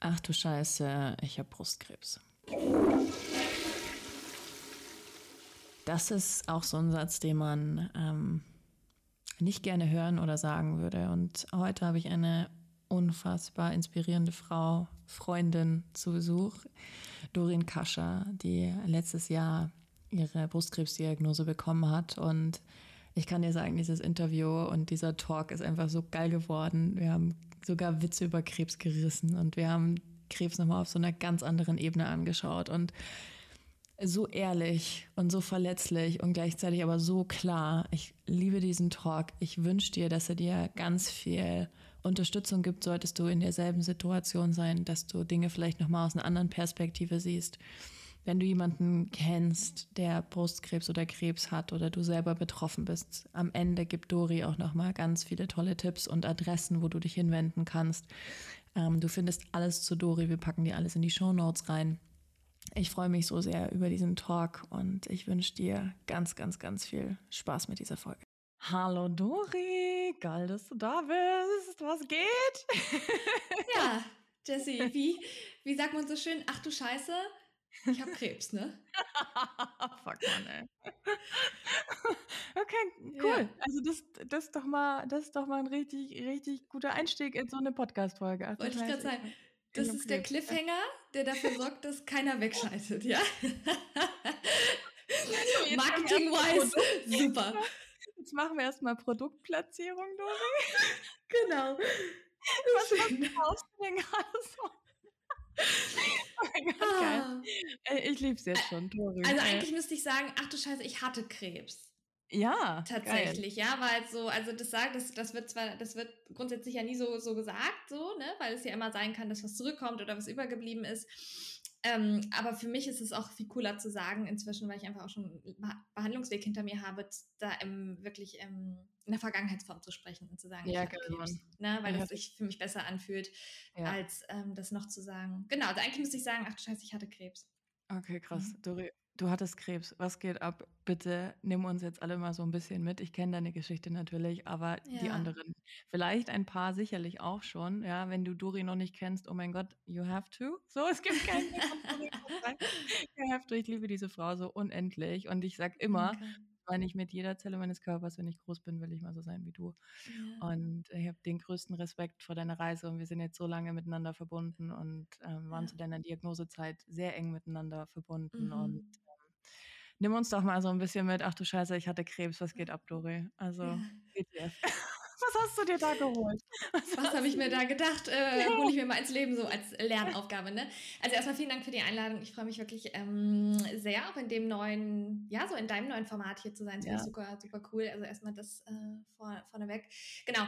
Ach du Scheiße, ich habe Brustkrebs. Das ist auch so ein Satz, den man ähm, nicht gerne hören oder sagen würde. Und heute habe ich eine unfassbar inspirierende Frau, Freundin zu Besuch, Dorin Kascher, die letztes Jahr ihre Brustkrebsdiagnose bekommen hat. Und ich kann dir sagen, dieses Interview und dieser Talk ist einfach so geil geworden. Wir haben sogar Witze über Krebs gerissen und wir haben Krebs nochmal auf so einer ganz anderen Ebene angeschaut. Und so ehrlich und so verletzlich und gleichzeitig aber so klar. Ich liebe diesen Talk. Ich wünsche dir, dass er dir ganz viel Unterstützung gibt, solltest du in derselben Situation sein, dass du Dinge vielleicht nochmal aus einer anderen Perspektive siehst. Wenn du jemanden kennst, der Brustkrebs oder Krebs hat oder du selber betroffen bist, am Ende gibt Dori auch nochmal ganz viele tolle Tipps und Adressen, wo du dich hinwenden kannst. Ähm, du findest alles zu Dori. Wir packen dir alles in die Show Notes rein. Ich freue mich so sehr über diesen Talk und ich wünsche dir ganz, ganz, ganz viel Spaß mit dieser Folge. Hallo Dori, geil, dass du da bist. Was geht? Ja, Jessie, wie, wie sagt man so schön? Ach du Scheiße, ich habe Krebs, ne? Fuck man, ey. okay, cool. Ja. Also das, das ist doch mal, das ist doch mal ein richtig, richtig guter Einstieg in so eine Podcast-Folge. Wollte ich gerade sagen. Das ist der Cliffhanger, der dafür sorgt, dass keiner wegschaltet, ja? Marketing-wise, super. Jetzt machen wir erstmal Produktplatzierung, Dori. Genau. Was kaufst du denn gerade so? oh mein Gott, ah. geil. Ich lieb's jetzt schon, Dori. Also eigentlich müsste ich sagen, ach du Scheiße, ich hatte Krebs. Ja. Tatsächlich, geil. ja, weil so, also das sagt, das, das wird zwar, das wird grundsätzlich ja nie so, so gesagt, so, ne, weil es ja immer sein kann, dass was zurückkommt oder was übergeblieben ist. Ähm, aber für mich ist es auch viel cooler zu sagen inzwischen, weil ich einfach auch schon einen Behandlungsweg hinter mir habe, da im, wirklich im, in der Vergangenheitsform zu sprechen und zu sagen, ja, genau. ne, weil ja. das sich für mich besser anfühlt, ja. als ähm, das noch zu sagen. Genau, also eigentlich müsste ich sagen, ach du Scheiße, ich hatte Krebs. Okay, krass. Mhm. Dori, Du hattest Krebs. Was geht ab? Bitte nimm uns jetzt alle mal so ein bisschen mit. Ich kenne deine Geschichte natürlich, aber ja. die anderen, vielleicht ein paar sicherlich auch schon. Ja, wenn du Dori noch nicht kennst, oh mein Gott, you have to. So, es gibt keinen. you have to. Ich liebe diese Frau so unendlich und ich sag immer, okay. Meine ich mit jeder Zelle meines Körpers, wenn ich groß bin, will ich mal so sein wie du. Ja. Und ich habe den größten Respekt vor deiner Reise und wir sind jetzt so lange miteinander verbunden und ähm, waren ja. zu deiner Diagnosezeit sehr eng miteinander verbunden mhm. und nimm uns doch mal so ein bisschen mit. Ach du Scheiße, ich hatte Krebs, was geht ab, Dori? Also, ja. Was hast du dir da geholt? Was, was habe ich mir da gedacht? Äh. Hole ich mir mal ins Leben so als Lernaufgabe. Ne? Also erstmal vielen Dank für die Einladung. Ich freue mich wirklich ähm, sehr auch in dem neuen, ja, so in deinem neuen Format hier zu sein. Das ja. super, super cool. Also erstmal das äh, vor, vorneweg. Genau.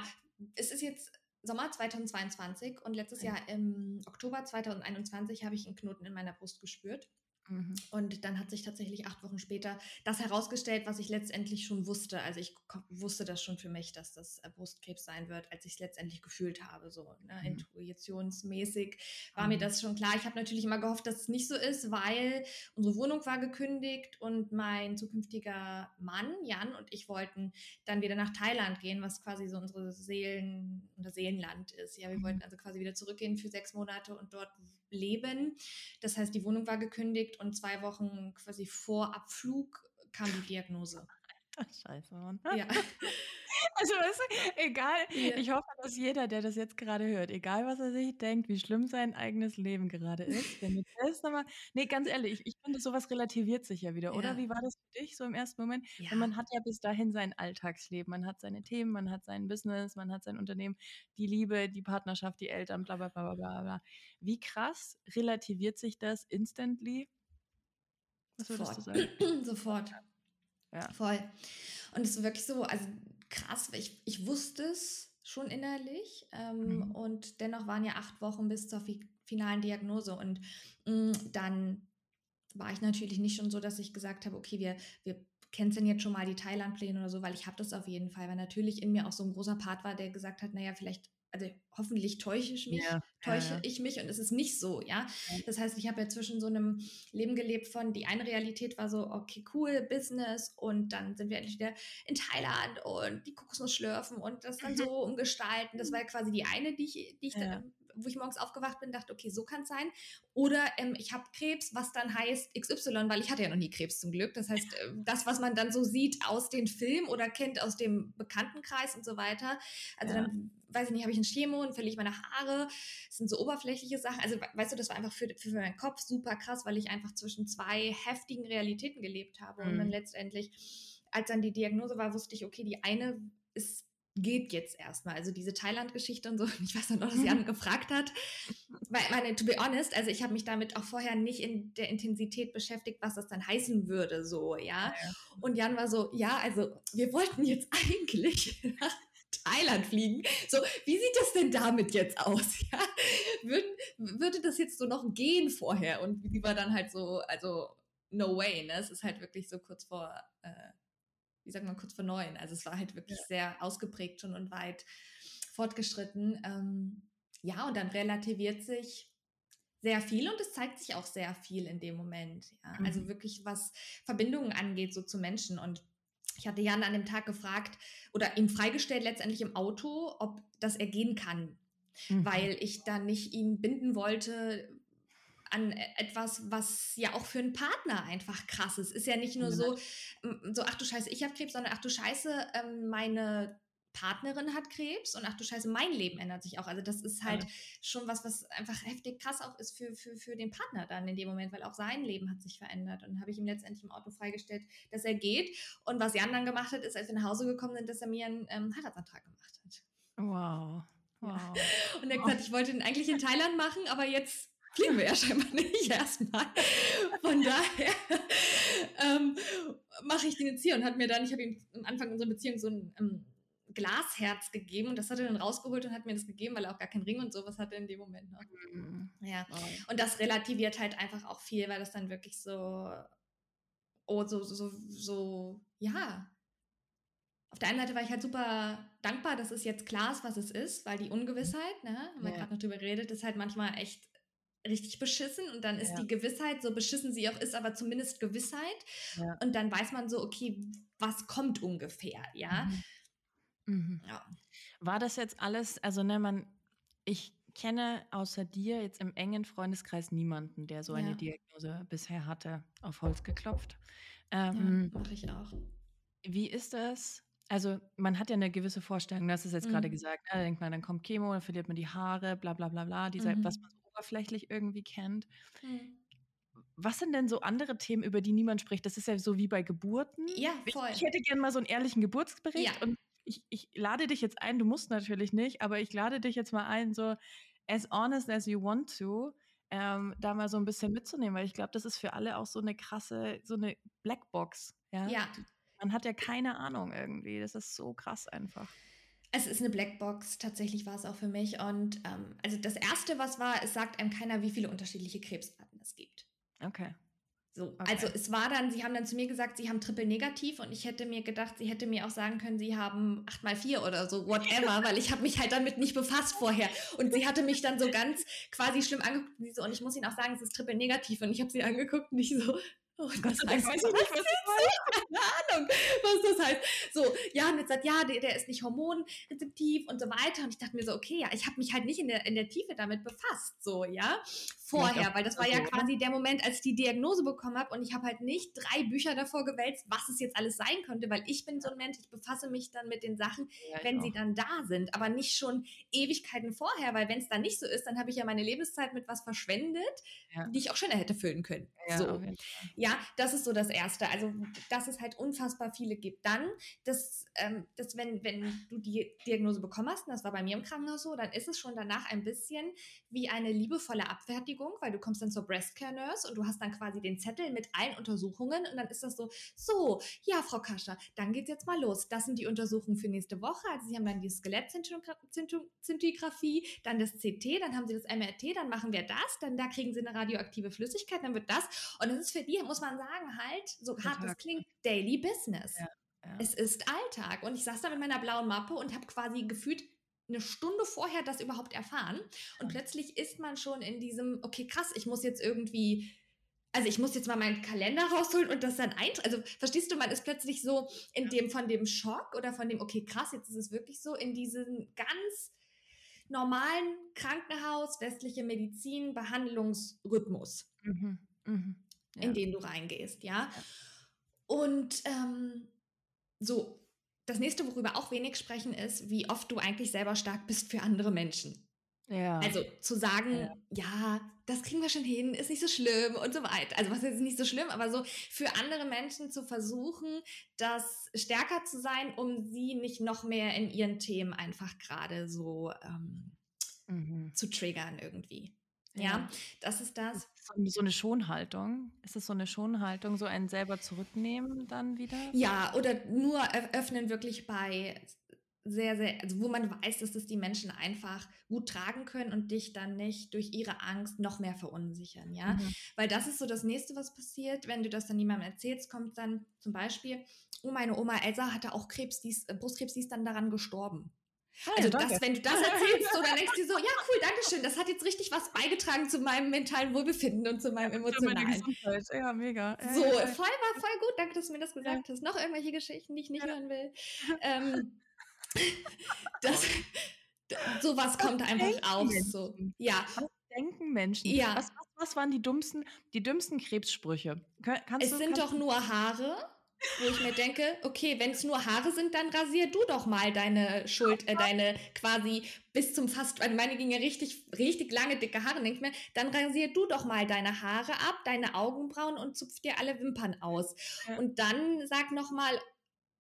Es ist jetzt Sommer 2022 und letztes Jahr im Oktober 2021 habe ich einen Knoten in meiner Brust gespürt. Mhm. Und dann hat sich tatsächlich acht Wochen später das herausgestellt, was ich letztendlich schon wusste. Also ich wusste das schon für mich, dass das äh, Brustkrebs sein wird, als ich es letztendlich gefühlt habe. So ne? mhm. intuitionsmäßig war mhm. mir das schon klar. Ich habe natürlich immer gehofft, dass es nicht so ist, weil unsere Wohnung war gekündigt und mein zukünftiger Mann, Jan, und ich wollten dann wieder nach Thailand gehen, was quasi so unsere Seelen, unser Seelenland ist. Ja, wir wollten mhm. also quasi wieder zurückgehen für sechs Monate und dort leben. Das heißt, die Wohnung war gekündigt und zwei Wochen quasi vor Abflug kam die Diagnose. Scheiße, Mann. Ja. Also, weißt du, egal, ja. ich hoffe, dass jeder, der das jetzt gerade hört, egal was er sich denkt, wie schlimm sein eigenes Leben gerade ist, wenn das nochmal, nee, ganz ehrlich, ich, ich finde, sowas relativiert sich ja wieder, oder? Ja. Wie war das für dich so im ersten Moment? Ja. man hat ja bis dahin sein Alltagsleben, man hat seine Themen, man hat sein Business, man hat sein Unternehmen, die Liebe, die Partnerschaft, die Eltern, bla, bla, bla, bla, bla. Wie krass relativiert sich das instantly? Was würdest Sofort. du sagen? Sofort. Ja. Voll. Und es ist wirklich so, also krass, ich, ich wusste es schon innerlich ähm, mhm. und dennoch waren ja acht Wochen bis zur fi finalen Diagnose und mh, mm, dann war ich natürlich nicht schon so, dass ich gesagt habe, okay, wir, wir canceln jetzt schon mal die Thailand-Pläne oder so, weil ich habe das auf jeden Fall, weil natürlich in mir auch so ein großer Part war, der gesagt hat, naja, vielleicht also hoffentlich täusche ich mich, ja, täusche ja. ich mich und es ist nicht so, ja. Das heißt, ich habe ja zwischen so einem Leben gelebt von, die eine Realität war so, okay, cool, Business und dann sind wir endlich wieder in Thailand und die Kokosnuss schlürfen und das dann so umgestalten. Das war ja quasi die eine, die ich, die ich ja. dann wo ich morgens aufgewacht bin, dachte, okay, so kann es sein. Oder ähm, ich habe Krebs, was dann heißt XY, weil ich hatte ja noch nie Krebs zum Glück. Das heißt, äh, das, was man dann so sieht aus den Filmen oder kennt aus dem Bekanntenkreis und so weiter. Also dann, weiß ich nicht, habe ich einen Chemo und verliere ich meine Haare. Das sind so oberflächliche Sachen. Also, weißt du, das war einfach für, für meinen Kopf super krass, weil ich einfach zwischen zwei heftigen Realitäten gelebt habe. Mhm. Und dann mhm. letztendlich, als dann die Diagnose war, wusste ich, okay, die eine ist geht jetzt erstmal. Also diese Thailand-Geschichte und so. Ich weiß noch, dass Jan gefragt hat. Weil, meine, to be honest, also ich habe mich damit auch vorher nicht in der Intensität beschäftigt, was das dann heißen würde, so, ja. Und Jan war so, ja, also wir wollten jetzt eigentlich nach Thailand fliegen. So, wie sieht das denn damit jetzt aus? Ja? Würde, würde das jetzt so noch gehen vorher? Und wie war dann halt so, also no way, ne? Es ist halt wirklich so kurz vor äh, wie sagt man, kurz vor neun. Also es war halt wirklich ja. sehr ausgeprägt schon und weit fortgeschritten. Ähm, ja, und dann relativiert sich sehr viel und es zeigt sich auch sehr viel in dem Moment. Ja? Also mhm. Also wirklich, was Verbindungen angeht, so zu Menschen. Und ich hatte Jan an dem Tag gefragt oder ihm freigestellt, letztendlich im Auto, ob das er gehen kann. Mhm. Weil ich dann nicht ihn binden wollte, an e-, etwas, was ja auch für einen Partner einfach krass ist. Ist ja nicht nur ja. so, so, ach du Scheiße, ich habe Krebs, sondern ach du Scheiße, ähm, meine Partnerin hat Krebs und ach du Scheiße, mein Leben ändert sich auch. Also das ist halt ja. schon was, was einfach heftig krass auch ist für, für, für den Partner dann in dem Moment, weil auch sein Leben hat sich verändert. Und habe ich ihm letztendlich im Auto freigestellt, dass er geht. Und was Jan dann gemacht hat, ist, als wir nach Hause gekommen sind, dass er mir einen ähm, Heiratsantrag gemacht hat. Wow. Wow. Und er hat gesagt, ich wollte ihn eigentlich in Thailand machen, aber jetzt fliegen wir ja scheinbar nicht erstmal. Von daher ähm, mache ich den jetzt hier und hat mir dann, ich habe ihm am Anfang unserer Beziehung so ein ähm, Glasherz gegeben und das hat er dann rausgeholt und hat mir das gegeben, weil er auch gar keinen Ring und sowas hatte in dem Moment noch. Mhm. Ja. Und das relativiert halt einfach auch viel, weil das dann wirklich so, oh, so, so, so, ja. Auf der einen Seite war ich halt super dankbar, dass es jetzt klar ist, was es ist, weil die Ungewissheit, ne, haben wir ja. gerade noch drüber geredet, ist halt manchmal echt richtig beschissen und dann ist ja. die Gewissheit, so beschissen sie auch ist, aber zumindest Gewissheit. Ja. Und dann weiß man so, okay, was kommt ungefähr, ja. Mhm. Mhm. ja. War das jetzt alles, also ne, man, ich kenne außer dir jetzt im engen Freundeskreis niemanden, der so eine Diagnose bisher hatte, auf Holz geklopft. Ähm, ja, mache ich auch. Wie ist das? Also man hat ja eine gewisse Vorstellung, das ist jetzt mhm. gerade gesagt, ne? da denkt man, dann kommt Chemo, dann verliert man die Haare, bla bla bla bla, dieser, mhm. was man so oberflächlich irgendwie kennt. Mhm. Was sind denn so andere Themen, über die niemand spricht? Das ist ja so wie bei Geburten. Ja, voll. Ich, ich hätte gerne mal so einen ehrlichen Geburtsbericht ja. und ich, ich lade dich jetzt ein, du musst natürlich nicht, aber ich lade dich jetzt mal ein, so as honest as you want to, ähm, da mal so ein bisschen mitzunehmen, weil ich glaube, das ist für alle auch so eine krasse, so eine Blackbox. Ja? ja. Man hat ja keine Ahnung irgendwie. Das ist so krass einfach. Es ist eine Blackbox, tatsächlich war es auch für mich. Und ähm, also das Erste, was war, es sagt einem keiner, wie viele unterschiedliche Krebsarten es gibt. Okay. So, okay. also es war dann, sie haben dann zu mir gesagt, sie haben Triple negativ und ich hätte mir gedacht, sie hätte mir auch sagen können, sie haben 8 mal 4 oder so, whatever, weil ich habe mich halt damit nicht befasst vorher. Und sie hatte mich dann so ganz quasi schlimm angeguckt und, so, und ich muss ihnen auch sagen, es ist Triple negativ und ich habe sie angeguckt und ich so, Oh Gott, das heißt, weiß ich nicht, was das heißt. Keine Ahnung, was das heißt. So, ja, und jetzt sagt, ja, der, der ist nicht hormonrezeptiv und so weiter. Und ich dachte mir so, okay, ja, ich habe mich halt nicht in der, in der Tiefe damit befasst, so, ja vorher, weil das war ja quasi der Moment, als ich die Diagnose bekommen habe und ich habe halt nicht drei Bücher davor gewälzt, was es jetzt alles sein könnte, weil ich bin so ein Mensch, ich befasse mich dann mit den Sachen, ja, wenn sie dann da sind, aber nicht schon Ewigkeiten vorher, weil wenn es dann nicht so ist, dann habe ich ja meine Lebenszeit mit was verschwendet, ja. die ich auch schöner hätte füllen können. Ja, so. ja, das ist so das Erste. Also, dass es halt unfassbar viele gibt. Dann, dass, ähm, dass wenn, wenn du die Diagnose bekommen hast, und das war bei mir im Krankenhaus so, dann ist es schon danach ein bisschen wie eine liebevolle Abfertigung weil du kommst dann zur Breast Care Nurse und du hast dann quasi den Zettel mit allen Untersuchungen und dann ist das so, so, ja, Frau Kascher, dann geht's jetzt mal los. Das sind die Untersuchungen für nächste Woche. Also Sie haben dann die Skelettzintigraphie, dann das CT, dann haben Sie das MRT, dann machen wir das, dann da kriegen Sie eine radioaktive Flüssigkeit, dann wird das. Und das ist für die, muss man sagen, halt, so hart das klingt, Daily Business. Ja. Ja. Es ist Alltag. Und ich saß da mit meiner blauen Mappe und habe quasi gefühlt eine Stunde vorher das überhaupt erfahren. Und plötzlich ist man schon in diesem, okay, krass, ich muss jetzt irgendwie also ich muss jetzt mal meinen Kalender rausholen und das dann eintragen. Also verstehst du, man ist plötzlich so in dem von dem Schock oder von dem, okay, krass, jetzt ist es wirklich so, in diesen ganz normalen Krankenhaus, westliche Medizin, Behandlungsrhythmus, mhm. Mhm. Ja. in den du reingehst, ja. ja. Und ähm, so, das nächste, worüber auch wenig sprechen, ist, wie oft du eigentlich selber stark bist für andere Menschen. Ja. Also zu sagen, ja. ja. das kriegen wir schon hin, ist nicht so schlimm und so weiter. Also was ist nicht so schlimm, aber so für andere Menschen zu versuchen, das stärker zu sein, um sie nicht noch mehr in ihren Themen einfach gerade so ähm, mhm. zu triggern irgendwie. Ja, ja, das ist das. So eine Schonhaltung. Ist es so eine Schonhaltung, so einen selber zurücknehmen dann wieder? Ja, oder nur öffnen wirklich bei sehr, sehr, also wo man weiß, dass das die Menschen einfach gut tragen können und dich dann nicht durch ihre Angst noch mehr verunsichern, ja. Mhm. Weil das ist so das nächste, was passiert, wenn du das dann jemandem erzählst, kommt dann zum Beispiel, oh, meine Oma Elsa hatte auch Krebs, die ist, äh, Brustkrebs, die ist dann daran gestorben. Also das, wenn du das erzählst, so, dann denkst du so, ja cool, danke schön, das hat jetzt richtig was beigetragen zu meinem mentalen Wohlbefinden und zu meinem emotionalen. Ja, mega. so, voll war voll gut, danke, dass du mir das gesagt ja. hast. Noch irgendwelche Geschichten, die ich nicht ja. hören will. Ähm, das, sowas kommt einfach auf. So. Ja. Was denken Menschen? Ja. Was, was, was, waren die dümmsten, die dümmsten Krebssprüche? Kannst es du, sind doch nur Haare wo ich mir denke, okay, wenn es nur Haare sind, dann rasier du doch mal deine Schuld, äh, deine quasi bis zum fast, also meine ging ja richtig, richtig lange dicke Haare, denke ich mir, dann rasier du doch mal deine Haare ab, deine Augenbrauen und zupf dir alle Wimpern aus. Ja. Und dann sag noch mal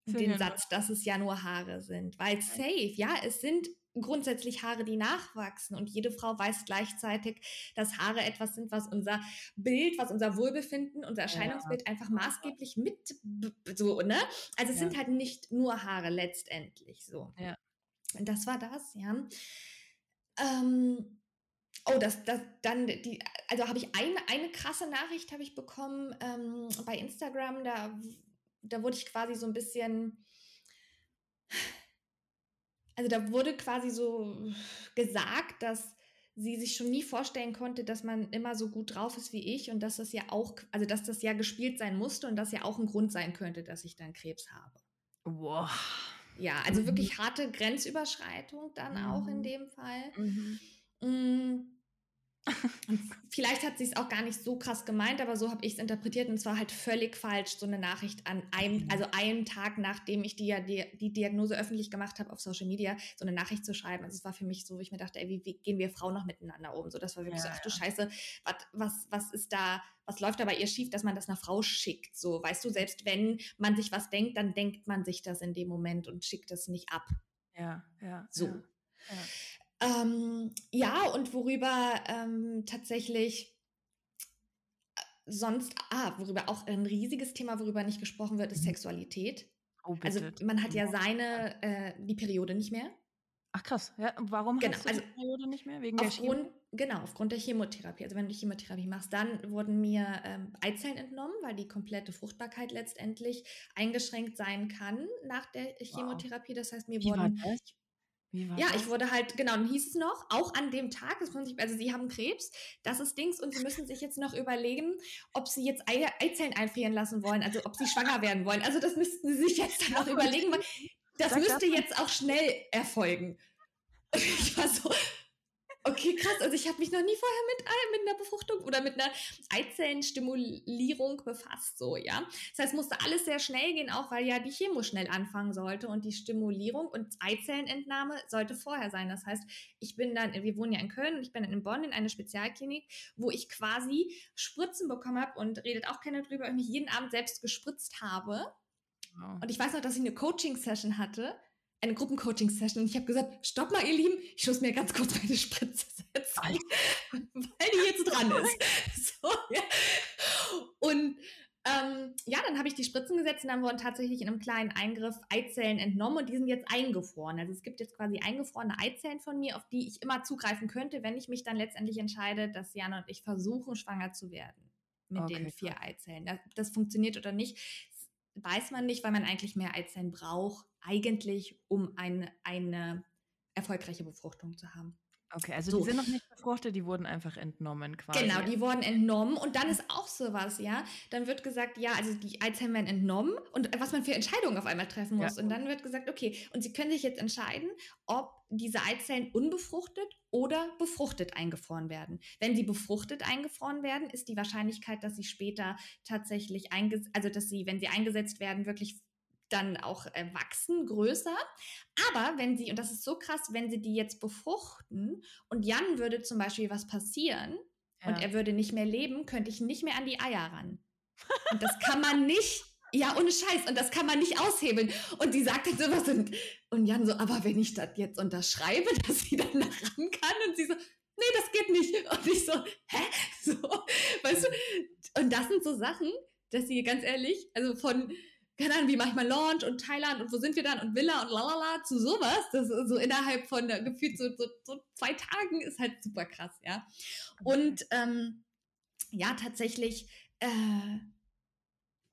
den Satz, dass es ja nur Haare sind, weil safe, ja, es sind grundsätzlich Haare, die nachwachsen. Und jede Frau weiß gleichzeitig, dass Haare etwas sind, was unser Bild, was unser Wohlbefinden, unser Erscheinungsbild ja. einfach maßgeblich mit so, ne? Also es ja. sind halt nicht nur Haare letztendlich so. Ja. Und das war das, ja. Ähm, oh, das, das, dann die, also habe ich eine, eine krasse Nachricht habe ich bekommen ähm, bei Instagram, da, da wurde ich quasi so ein bisschen also da wurde quasi so gesagt, dass sie sich schon nie vorstellen konnte, dass man immer so gut drauf ist wie ich und dass das ja auch, also dass das ja gespielt sein musste und das ja auch ein Grund sein könnte, dass ich dann Krebs habe. Wow. Ja, also wirklich harte Grenzüberschreitung dann mhm. auch in dem Fall. Mhm. Vielleicht hat sie es auch gar nicht so krass gemeint, aber so habe ich es interpretiert und zwar halt völlig falsch, so eine Nachricht an einem, mhm. also einen Tag nachdem ich die, die, die Diagnose öffentlich gemacht habe auf Social Media, so eine Nachricht zu schreiben. Also es war für mich so, wo ich mir dachte, ey, wie, wie gehen wir Frauen noch miteinander um? So, das war wirklich ja, so, ach du Scheiße, was, was, was ist da, was läuft da bei ihr schief, dass man das einer Frau schickt? So, weißt du, selbst wenn man sich was denkt, dann denkt man sich das in dem Moment und schickt es nicht ab. Ja, ja. So. Ja, ja. Ähm, ja, und worüber ähm, tatsächlich äh, sonst, ah, worüber auch ein riesiges Thema, worüber nicht gesprochen wird, ist mhm. Sexualität. Oh, also man hat ja seine, äh, die Periode nicht mehr. Ach krass, ja, warum genau, hast du also die Periode nicht mehr? Wegen aufgrund, der Genau, aufgrund der Chemotherapie. Also wenn du Chemotherapie machst, dann wurden mir ähm, Eizellen entnommen, weil die komplette Fruchtbarkeit letztendlich eingeschränkt sein kann nach der Chemotherapie. Das heißt, mir Wie wurden ja, das? ich wurde halt, genau, dann hieß es noch, auch an dem Tag, das also sie haben Krebs, das ist Dings und sie müssen sich jetzt noch überlegen, ob sie jetzt Ei Eizellen einfrieren lassen wollen, also ob sie schwanger werden wollen. Also das müssten sie sich jetzt dann noch überlegen, weil das müsste jetzt auch schnell erfolgen. Ich war so, Okay, krass. Also ich habe mich noch nie vorher mit, mit einer Befruchtung oder mit einer Eizellenstimulierung befasst, so, ja. Das heißt, es musste alles sehr schnell gehen, auch weil ja die Chemo schnell anfangen sollte und die Stimulierung und Eizellenentnahme sollte vorher sein. Das heißt, ich bin dann, wir wohnen ja in Köln und ich bin in Bonn in eine Spezialklinik, wo ich quasi Spritzen bekommen habe und redet auch keiner drüber, ich mich jeden Abend selbst gespritzt habe. Und ich weiß noch, dass ich eine Coaching-Session hatte eine Gruppencoaching-Session und ich habe gesagt, stopp mal, ihr Lieben, ich muss mir ganz kurz meine Spritze setzen, weil die jetzt dran ist. so, ja. Und ähm, ja, dann habe ich die Spritzen gesetzt und dann wurden tatsächlich in einem kleinen Eingriff Eizellen entnommen und die sind jetzt eingefroren. Also es gibt jetzt quasi eingefrorene Eizellen von mir, auf die ich immer zugreifen könnte, wenn ich mich dann letztendlich entscheide, dass Jana und ich versuchen, schwanger zu werden mit okay, den vier Eizellen. Das, das funktioniert oder nicht, weiß man nicht, weil man eigentlich mehr Eizellen braucht, eigentlich, um eine, eine erfolgreiche Befruchtung zu haben. Okay, also so. die sind noch nicht befruchtet, die wurden einfach entnommen quasi. Genau, die wurden entnommen und dann ist auch sowas, ja. Dann wird gesagt, ja, also die Eizellen werden entnommen und was man für Entscheidungen auf einmal treffen muss. Ja. Und dann wird gesagt, okay, und sie können sich jetzt entscheiden, ob diese Eizellen unbefruchtet oder befruchtet eingefroren werden. Wenn sie befruchtet eingefroren werden, ist die Wahrscheinlichkeit, dass sie später tatsächlich eingesetzt, also dass sie, wenn sie eingesetzt werden, wirklich dann auch äh, wachsen, größer. Aber wenn sie, und das ist so krass, wenn sie die jetzt befruchten und Jan würde zum Beispiel was passieren ja. und er würde nicht mehr leben, könnte ich nicht mehr an die Eier ran. Und das kann man nicht, ja, ohne Scheiß, und das kann man nicht aushebeln. Und sie sagt dann sowas und, und Jan so, aber wenn ich das jetzt unterschreibe, dass sie dann da ran kann und sie so, nee, das geht nicht. Und ich so, hä? So, weißt du? Und das sind so Sachen, dass sie ganz ehrlich, also von, keine Ahnung, wie manchmal Launch und Thailand und wo sind wir dann und Villa und lalala zu sowas. Das ist so innerhalb von gefühlt so, so, so, zwei Tagen ist halt super krass, ja. Und ähm, ja, tatsächlich, äh,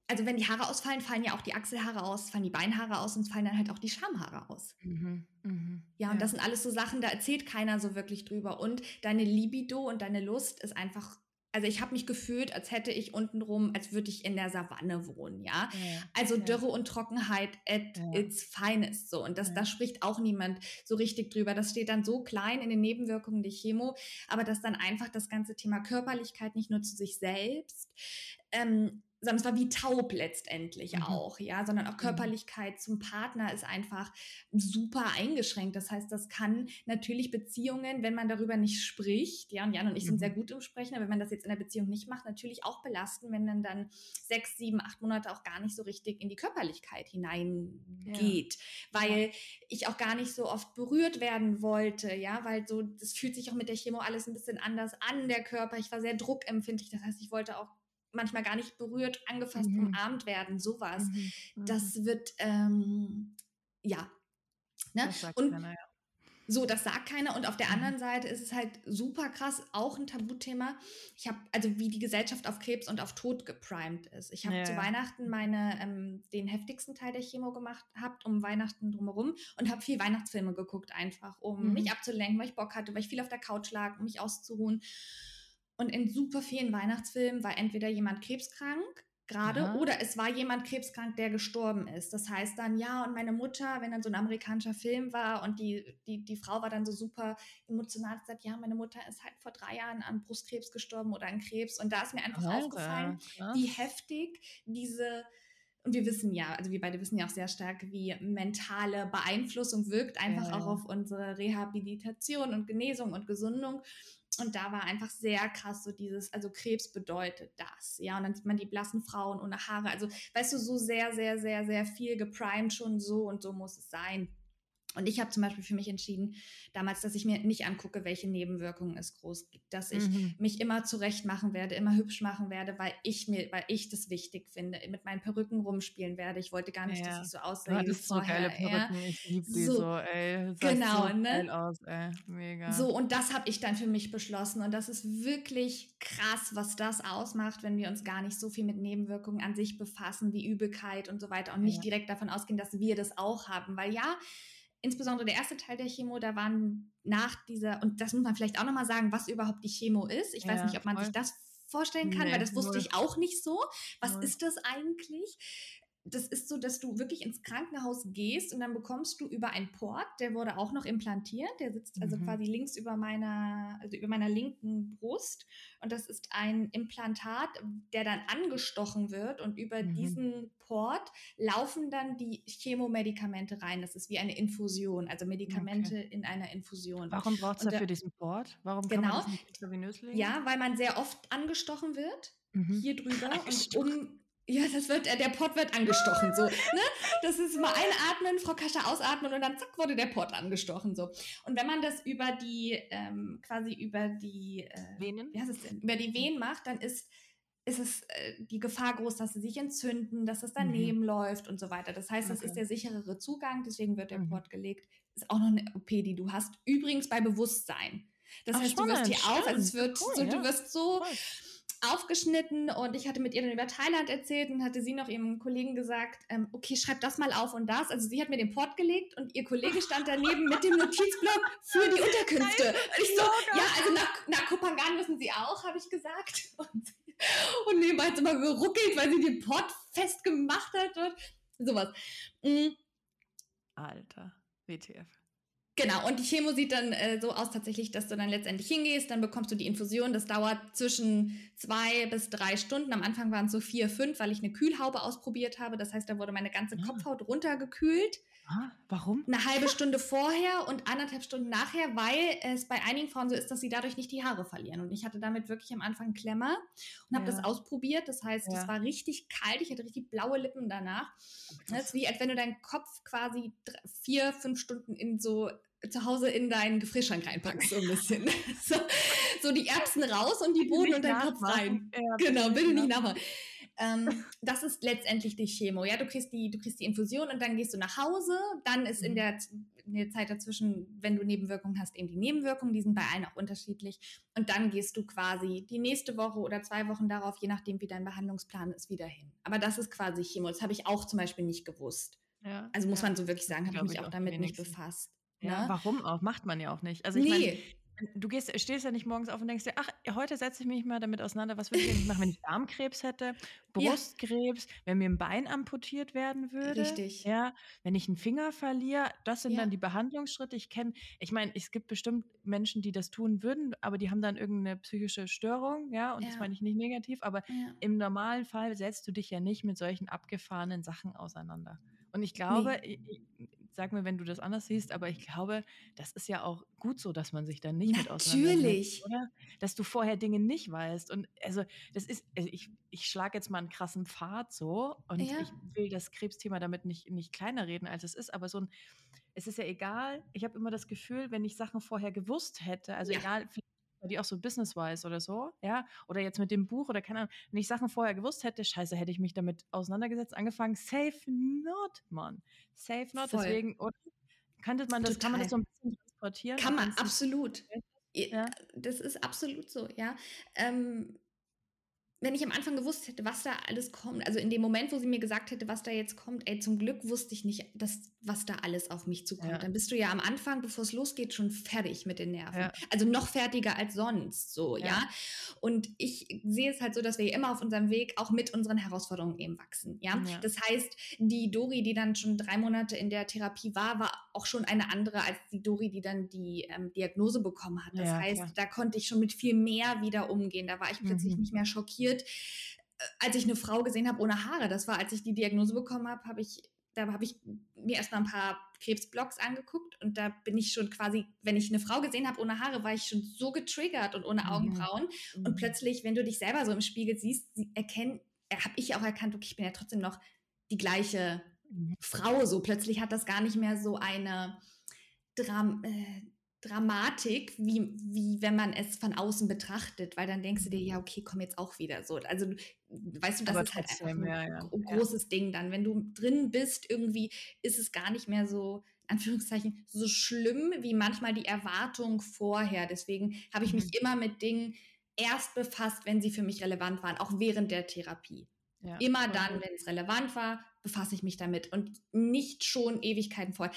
also wenn die Haare ausfallen, fallen ja auch die Achselhaare aus, fallen die Beinhaare aus und fallen dann halt auch die Schamhaare aus. Mhm, mh, ja, und ja. das sind alles so Sachen, da erzählt keiner so wirklich drüber. Und deine Libido und deine Lust ist einfach also ich habe mich gefühlt, als hätte ich untenrum, als würde ich in der Savanne wohnen, ja. ja also ja. Dürre und Trockenheit at ja. its finest so. Und das, da spricht auch niemand so richtig drüber. Das steht dann so klein in den Nebenwirkungen der Chemo, aber dass dann einfach das ganze Thema Körperlichkeit nicht nur zu sich selbst, ähm, sondern es war wie taub letztendlich mhm. auch, ja, sondern auch mhm. Körperlichkeit mhm. zum Partner ist einfach super eingeschränkt. Das heißt, das kann natürlich Beziehungen, wenn man darüber nicht spricht, ja, und Jan und ich mhm. sind sehr gut im Sprechen, aber wenn man das jetzt in der Beziehung nicht macht, natürlich auch belasten, wenn dann dann sechs, sieben, acht Monate auch gar nicht so richtig in die Körperlichkeit hineingeht, ja. weil ja. ich auch gar nicht so oft berührt werden wollte, ja, weil so, das fühlt sich auch mit der Chemo alles ein bisschen anders an, der Körper. Ich war sehr druckempfindlich, das heißt, ich wollte auch manchmal gar nicht berührt, angefasst, mhm. umarmt werden, sowas. Mhm. Mhm. Das wird, ähm, ja. Ne? und keiner, ja. so, das sagt keiner. Und auf der mhm. anderen Seite ist es halt super krass, auch ein Tabuthema. Ich habe, also wie die Gesellschaft auf Krebs und auf Tod geprimed ist. Ich habe ja, zu Weihnachten meine, ähm, den heftigsten Teil der Chemo gemacht, habt um Weihnachten drumherum und habe viel Weihnachtsfilme geguckt, einfach, um mich mhm. abzulenken, weil ich Bock hatte, weil ich viel auf der Couch lag, um mich auszuruhen. Und in super vielen Weihnachtsfilmen war entweder jemand krebskrank gerade oder es war jemand krebskrank, der gestorben ist. Das heißt dann, ja, und meine Mutter, wenn dann so ein amerikanischer Film war und die, die, die Frau war dann so super emotional, sagt, ja, meine Mutter ist halt vor drei Jahren an Brustkrebs gestorben oder an Krebs. Und da ist mir einfach Alter, aufgefallen, krass. wie heftig diese und wir wissen ja, also wir beide wissen ja auch sehr stark, wie mentale Beeinflussung wirkt, einfach ja, ja. auch auf unsere Rehabilitation und Genesung und Gesundung. Und da war einfach sehr krass so dieses, also Krebs bedeutet das, ja. Und dann sieht man die blassen Frauen ohne Haare. Also, weißt du, so sehr, sehr, sehr, sehr viel geprimed schon so und so muss es sein. Und ich habe zum Beispiel für mich entschieden, damals, dass ich mir nicht angucke, welche Nebenwirkungen es groß gibt, dass ich mhm. mich immer zurecht machen werde, immer hübsch machen werde, weil ich mir, weil ich das wichtig finde, mit meinen Perücken rumspielen werde. Ich wollte gar nicht, ja. dass ich so aussehe wie vorher. So geile Perücken, ja. ich liebe die so, so ey. Genau, so ne? Aus, ey. Mega. So, und das habe ich dann für mich beschlossen. Und das ist wirklich krass, was das ausmacht, wenn wir uns gar nicht so viel mit Nebenwirkungen an sich befassen, wie Übelkeit und so weiter und nicht ja. direkt davon ausgehen, dass wir das auch haben. Weil ja, insbesondere der erste Teil der Chemo, da waren nach dieser, und das muss man vielleicht auch nochmal sagen, was überhaupt die Chemo ist. Ich ja, weiß nicht, ob man voll. sich das vorstellen kann, nee, weil das wusste null. ich auch nicht so. Was null. ist das eigentlich? Das ist so, dass du wirklich ins Krankenhaus gehst und dann bekommst du über einen Port, der wurde auch noch implantiert, der sitzt also mhm. quasi links über meiner, also über meiner linken Brust und das ist ein Implantat, der dann angestochen wird und über mhm. diesen Port laufen dann die Chemomedikamente rein. Das ist wie eine Infusion, also Medikamente okay. in einer Infusion. Warum braucht es dafür diesen Port? Warum genau, kann man das nicht intravenös legen? Ja, weil man sehr oft angestochen wird, mhm. hier drüber und um ja, das wird, der Pott wird angestochen, so, ne? Das ist mal einatmen, Frau Kascha ausatmen und dann zack wurde der Pott angestochen, so. Und wenn man das über die, ähm, quasi über die, äh, Venen? Wie heißt es denn? Über die Venen macht, dann ist, ist es äh, die Gefahr groß, dass sie sich entzünden, dass es daneben mhm. läuft und so weiter. Das heißt, das okay. ist der sicherere Zugang, deswegen wird der mhm. Port gelegt. Ist auch noch eine OP, die du hast. Übrigens bei Bewusstsein. Das Ach, heißt, spannend, du wirst hier auf, also es wird cool, so, ja. du wirst so. Cool aufgeschnitten und ich hatte mit ihr dann über Thailand erzählt und hatte sie noch ihrem Kollegen gesagt, ähm, okay, schreib das mal auf und das. Also sie hat mir den Port gelegt und ihr Kollege stand daneben mit dem Notizblock für die Unterkünfte. Und ich so, ja, also nach, nach Kopangan müssen sie auch, habe ich gesagt. Und, und nebenbei hat sie immer geruckelt, weil sie den Port festgemacht hat und sowas. Mhm. Alter, WTF. Genau, und die Chemo sieht dann äh, so aus tatsächlich, dass du dann letztendlich hingehst, dann bekommst du die Infusion. Das dauert zwischen zwei bis drei Stunden. Am Anfang waren es so vier, fünf, weil ich eine Kühlhaube ausprobiert habe. Das heißt, da wurde meine ganze ah. Kopfhaut runtergekühlt. Ah, warum? Eine halbe Stunde vorher und anderthalb Stunden nachher, weil es bei einigen Frauen so ist, dass sie dadurch nicht die Haare verlieren. Und ich hatte damit wirklich am Anfang Klemmer und habe ja. das ausprobiert. Das heißt, es ja. war richtig kalt. Ich hatte richtig blaue Lippen danach. Das ist wie, als wenn du deinen Kopf quasi drei, vier, fünf Stunden in so zu Hause in deinen Gefrierschrank reinpackst, so ein bisschen. so, so, die Erbsen raus und die Bohnen und deinen Kopf rein. Ja, genau, bitte nicht nachmachen. Ähm, das ist letztendlich die Chemo. Ja, du kriegst die, du kriegst die Infusion und dann gehst du nach Hause. Dann ist in mhm. der, in der Zeit dazwischen, wenn du Nebenwirkungen hast, eben die Nebenwirkungen. Die sind bei allen auch unterschiedlich. Und dann gehst du quasi die nächste Woche oder zwei Wochen darauf, je nachdem, wie dein Behandlungsplan ist, wieder hin. Aber das ist quasi Chemo. Das habe ich auch zum Beispiel nicht gewusst. Ja, also muss ja. man so wirklich sagen, habe ich mich auch damit nicht befasst. Ja, ne? warum auch? Macht man ja auch nicht. Also ich nee. meine, du gehst, stehst ja nicht morgens auf und denkst dir, ach, heute setze ich mich mal damit auseinander, was würde ich eigentlich machen, wenn ich Darmkrebs hätte, Brustkrebs, ja. wenn mir ein Bein amputiert werden würde. Richtig. Ja, wenn ich einen Finger verliere, das sind ja. dann die Behandlungsschritte. Ich kenne, ich meine, es gibt bestimmt Menschen, die das tun würden, aber die haben dann irgendeine psychische Störung, ja, und ja. das meine ich nicht negativ, aber im normalen Fall setzt du dich ja nicht mit solchen abgefahrenen Sachen auseinander. Und ich glaube, nee. Sag mir, wenn du das anders siehst, aber ich glaube, das ist ja auch gut so, dass man sich dann nicht Natürlich. mit auseinandersetzt, oder? Dass du vorher Dinge nicht weißt. Und also das ist, also ich, ich schlage jetzt mal einen krassen Pfad so und ja. ich will das Krebsthema damit nicht, nicht kleiner reden, als es ist, aber so ein, es ist ja egal, ich habe immer das Gefühl, wenn ich Sachen vorher gewusst hätte, also ja. egal, die auch so business-wise oder so, ja, oder jetzt mit dem Buch oder keine Ahnung, wenn ich Sachen vorher gewusst hätte, scheiße, hätte ich mich damit auseinandergesetzt, angefangen, safe not, Mann, safe not, Voll. deswegen, oder könnte man das, Total. kann man das so ein bisschen transportieren? Kann man, absolut. Ja. Das ist absolut so, ja. Ähm, wenn ich am Anfang gewusst hätte, was da alles kommt, also in dem Moment, wo sie mir gesagt hätte, was da jetzt kommt, ey, zum Glück wusste ich nicht, dass, was da alles auf mich zukommt. Ja. Dann bist du ja am Anfang, bevor es losgeht, schon fertig mit den Nerven. Ja. Also noch fertiger als sonst, so, ja. ja. Und ich sehe es halt so, dass wir immer auf unserem Weg auch mit unseren Herausforderungen eben wachsen, ja. Das heißt, die Dori, die dann schon drei Monate in der Therapie war, war auch schon eine andere als die Dori, die dann die ähm, Diagnose bekommen hat. Das heißt, da konnte ich schon mit viel mehr wieder umgehen. Da war ich plötzlich mhm. nicht mehr schockiert passiert, äh, als ich eine Frau gesehen habe ohne Haare. Das war, als ich die Diagnose bekommen habe, habe ich da habe ich mir erstmal ein paar Krebsblogs angeguckt und da bin ich schon quasi, wenn ich eine Frau gesehen habe ohne Haare, war ich schon so getriggert und ohne. Augenbrauen. Mhm. Und plötzlich, wenn du dich selber so im Spiegel siehst, erkennen, äh, habe ich auch erkannt, okay, ich bin ja trotzdem noch die gleiche mhm. Frau. So plötzlich hat das gar nicht mehr so eine Dram äh, Dramatik, wie, wie wenn man es von außen betrachtet, weil dann denkst du dir, ja, okay, komm jetzt auch wieder so. Also, weißt du, das Aber ist halt einfach ein ja, ja. großes ja. Ding dann. Wenn du drin bist, irgendwie ist es gar nicht mehr so, Anführungszeichen, so schlimm wie manchmal die Erwartung vorher. Deswegen habe ich mich mhm. immer mit Dingen erst befasst, wenn sie für mich relevant waren, auch während der Therapie. Immer dann, wenn es relevant war, befasse ich mich damit und nicht schon Ewigkeiten vor.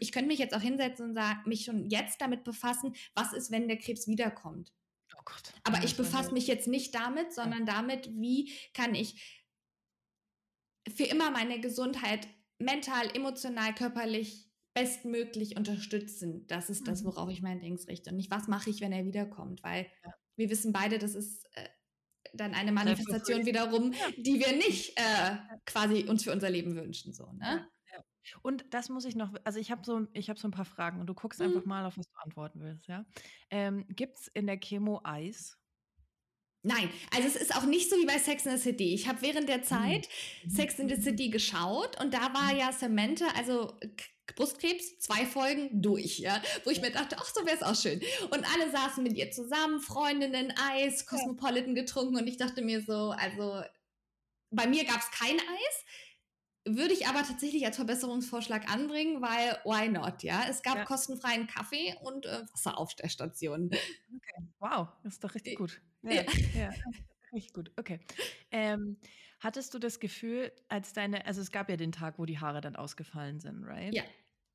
Ich könnte mich jetzt auch hinsetzen und sagen, mich schon jetzt damit befassen, was ist, wenn der Krebs wiederkommt. Oh Gott. Aber ich befasse mich jetzt nicht damit, sondern damit, wie kann ich für immer meine Gesundheit mental, emotional, körperlich bestmöglich unterstützen. Das ist das, mhm. worauf ich mein Dings richte. Und nicht, was mache ich, wenn er wiederkommt, weil wir wissen beide, das ist äh, dann eine Manifestation wiederum, die wir nicht äh, quasi uns für unser Leben wünschen. So, ne? Und das muss ich noch, also ich habe so, hab so ein paar Fragen und du guckst mhm. einfach mal, auf was du antworten willst, ja. Ähm, Gibt es in der Chemo Eis? Nein, also es ist auch nicht so wie bei Sex in the City. Ich habe während der Zeit mhm. Sex in the City geschaut und da war ja Samantha, also Brustkrebs, zwei Folgen durch, ja, wo ich mir dachte, ach, so wäre es auch schön. Und alle saßen mit ihr zusammen, Freundinnen, Eis, Cosmopolitan getrunken und ich dachte mir so, also bei mir gab es kein Eis, würde ich aber tatsächlich als Verbesserungsvorschlag anbringen, weil why not, ja? Es gab ja. kostenfreien Kaffee und äh, Wasser auf der Station. Okay. Wow, das ist doch richtig gut. Ja. ja. Richtig gut, okay. Ähm, hattest du das Gefühl, als deine, also es gab ja den Tag, wo die Haare dann ausgefallen sind, right? Ja.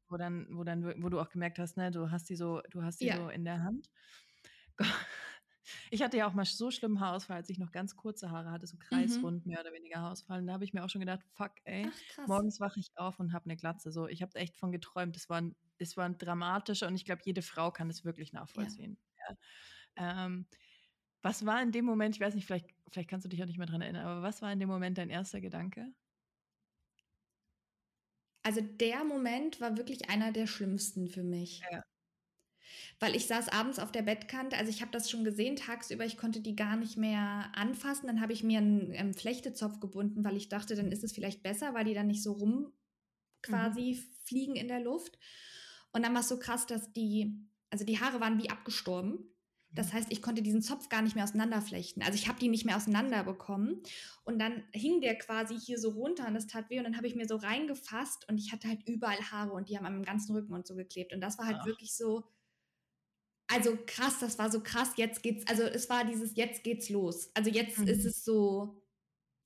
Wo dann, wo dann, wo du auch gemerkt hast, ne, du hast die so, du hast die Ja. so in der Hand. Ich hatte ja auch mal so schlimmen Haarausfall, als ich noch ganz kurze Haare hatte, so Mhm. kreisrund mehr oder weniger Haarausfall. Und da habe ich mir auch schon gedacht, fuck, ey, Ach, morgens wache ich auf und habe eine Glatze. So, ich habe echt von geträumt. Das war, ein- das war ein dramatischer und ich glaube, jede Frau kann es wirklich nachvollziehen. Ja. Ähm, was war in dem Moment, ich weiß nicht, vielleicht, vielleicht kannst du dich auch nicht mehr dran erinnern, aber was war in dem Moment dein erster Gedanke? Also der Moment war wirklich einer der schlimmsten für mich. Ja. Weil ich saß abends auf der Bettkante, also ich habe das schon gesehen tagsüber, ich konnte die gar nicht mehr anfassen. Dann habe ich mir einen, ähm, Flechtezopf gebunden, weil ich dachte, dann ist es vielleicht besser, weil die dann nicht so rum quasi fliegen in der Luft. Und dann war es so krass, dass die, also die Haare waren wie abgestorben. Das heißt, ich konnte diesen Zopf gar nicht mehr auseinanderflechten. Also ich habe die nicht mehr auseinander bekommen. Und dann hing der quasi hier so runter und das tat weh. Und dann habe ich mir so reingefasst und ich hatte halt überall Haare und die haben am ganzen Rücken und so geklebt. Und das war halt Ach. wirklich so, also krass, das war so krass. Jetzt geht's, also es war dieses, jetzt geht's los. Also jetzt Mhm. ist es so,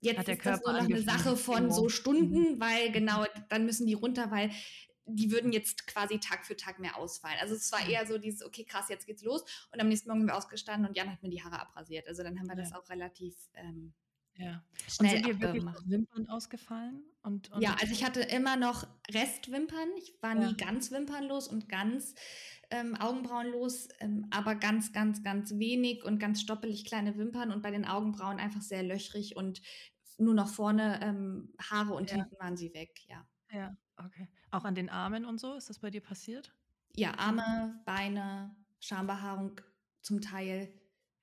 jetzt Hat der ist das nur noch eine Sache von so Stunden, weil genau, dann müssen die runter, weil die würden jetzt quasi Tag für Tag mehr ausfallen. Also es war Mhm. eher so dieses, okay, krass, jetzt geht's los. Und am nächsten Morgen sind wir ausgestanden und Jan hat mir die Haare abrasiert. Also dann haben wir Ja. das auch relativ ähm, Ja. Und schnell sind dir wirklich Wimpern ausgefallen? Und, und Ja, also ich hatte immer noch Restwimpern. Ich war Ja. nie ganz wimpernlos und ganz ähm, augenbrauenlos, ähm, aber ganz, ganz, ganz wenig und ganz stoppelig kleine Wimpern und bei den Augenbrauen einfach sehr löchrig und nur noch vorne ähm, Haare und Ja. hinten waren sie weg, ja. Ja, okay. Auch an den Armen und so, ist das bei dir passiert? Ja, Arme, Beine, Schambehaarung zum Teil.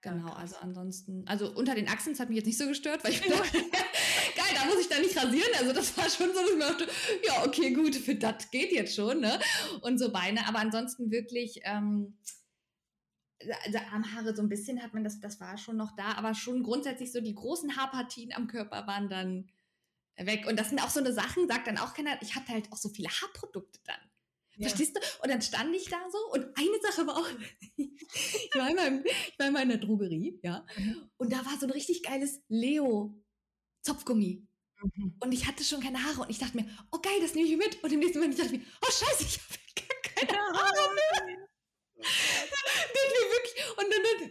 Ja, Genau, krass. also ansonsten, also unter den Achseln, das hat mich jetzt nicht so gestört, weil ich mir dachte, geil, da muss ich da nicht rasieren. Also das war schon so, dass ich mir dachte, ja, okay, gut, für das geht jetzt schon, ne? Und so Beine, aber ansonsten wirklich, ähm, also Armhaare so ein bisschen hat man das, das war schon noch da, aber schon grundsätzlich so die großen Haarpartien am Körper waren dann weg. Und das sind auch so eine Sachen, sagt dann auch keiner, ich hatte halt auch so viele Haarprodukte dann. Ja. Verstehst du? Und dann stand ich da so und eine Sache war auch, ich war in, meinem, ich war in meiner Drogerie, ja, Mhm. und da war so ein richtig geiles Leo-Zopfgummi. Mhm. Und ich hatte schon keine Haare und ich dachte mir, oh geil, das nehme ich mit. Und im nächsten Moment dachte ich mir, oh scheiße, ich habe gar keine Haare mehr. Mir wirklich, und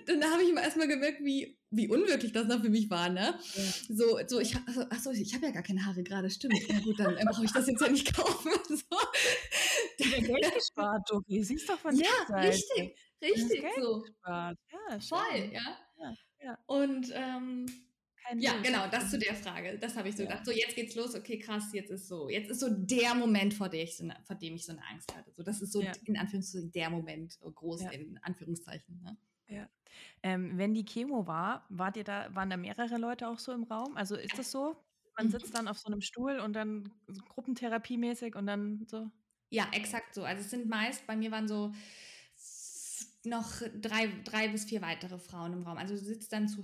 dann, dann habe ich immer erstmal gemerkt, wie, wie unwirklich das noch für mich war, ne? Ja. So, so ich, also, achso, ich habe ja gar keine Haare gerade, stimmt. Na gut, dann äh, brauche ich das jetzt ja nicht kaufen. So. Wieder Geld gespart, Dori. Siehst doch von Ja, richtig, richtig so. gespart. Ja, Voll, ja. Ja, ja. Und ähm, Kein ja, Los. genau, das zu der Frage. Das habe ich so Ja. gedacht. So, jetzt geht's los, okay, krass, jetzt ist so, jetzt ist so der Moment, vor, der ich so ne, vor dem ich so eine Angst hatte. So, das ist so Ja. in Anführungszeichen der Moment, so groß Ja. in Anführungszeichen. Ne? Ähm, wenn die Chemo war, wart ihr da, waren da mehrere Leute auch so im Raum? Also ist das so? Man Mhm. sitzt dann auf so einem Stuhl und dann so Gruppentherapiemäßig und dann so. Ja, exakt so. Also es sind meist, bei mir waren so noch drei, drei bis vier weitere Frauen im Raum. Also du sitzt dann zu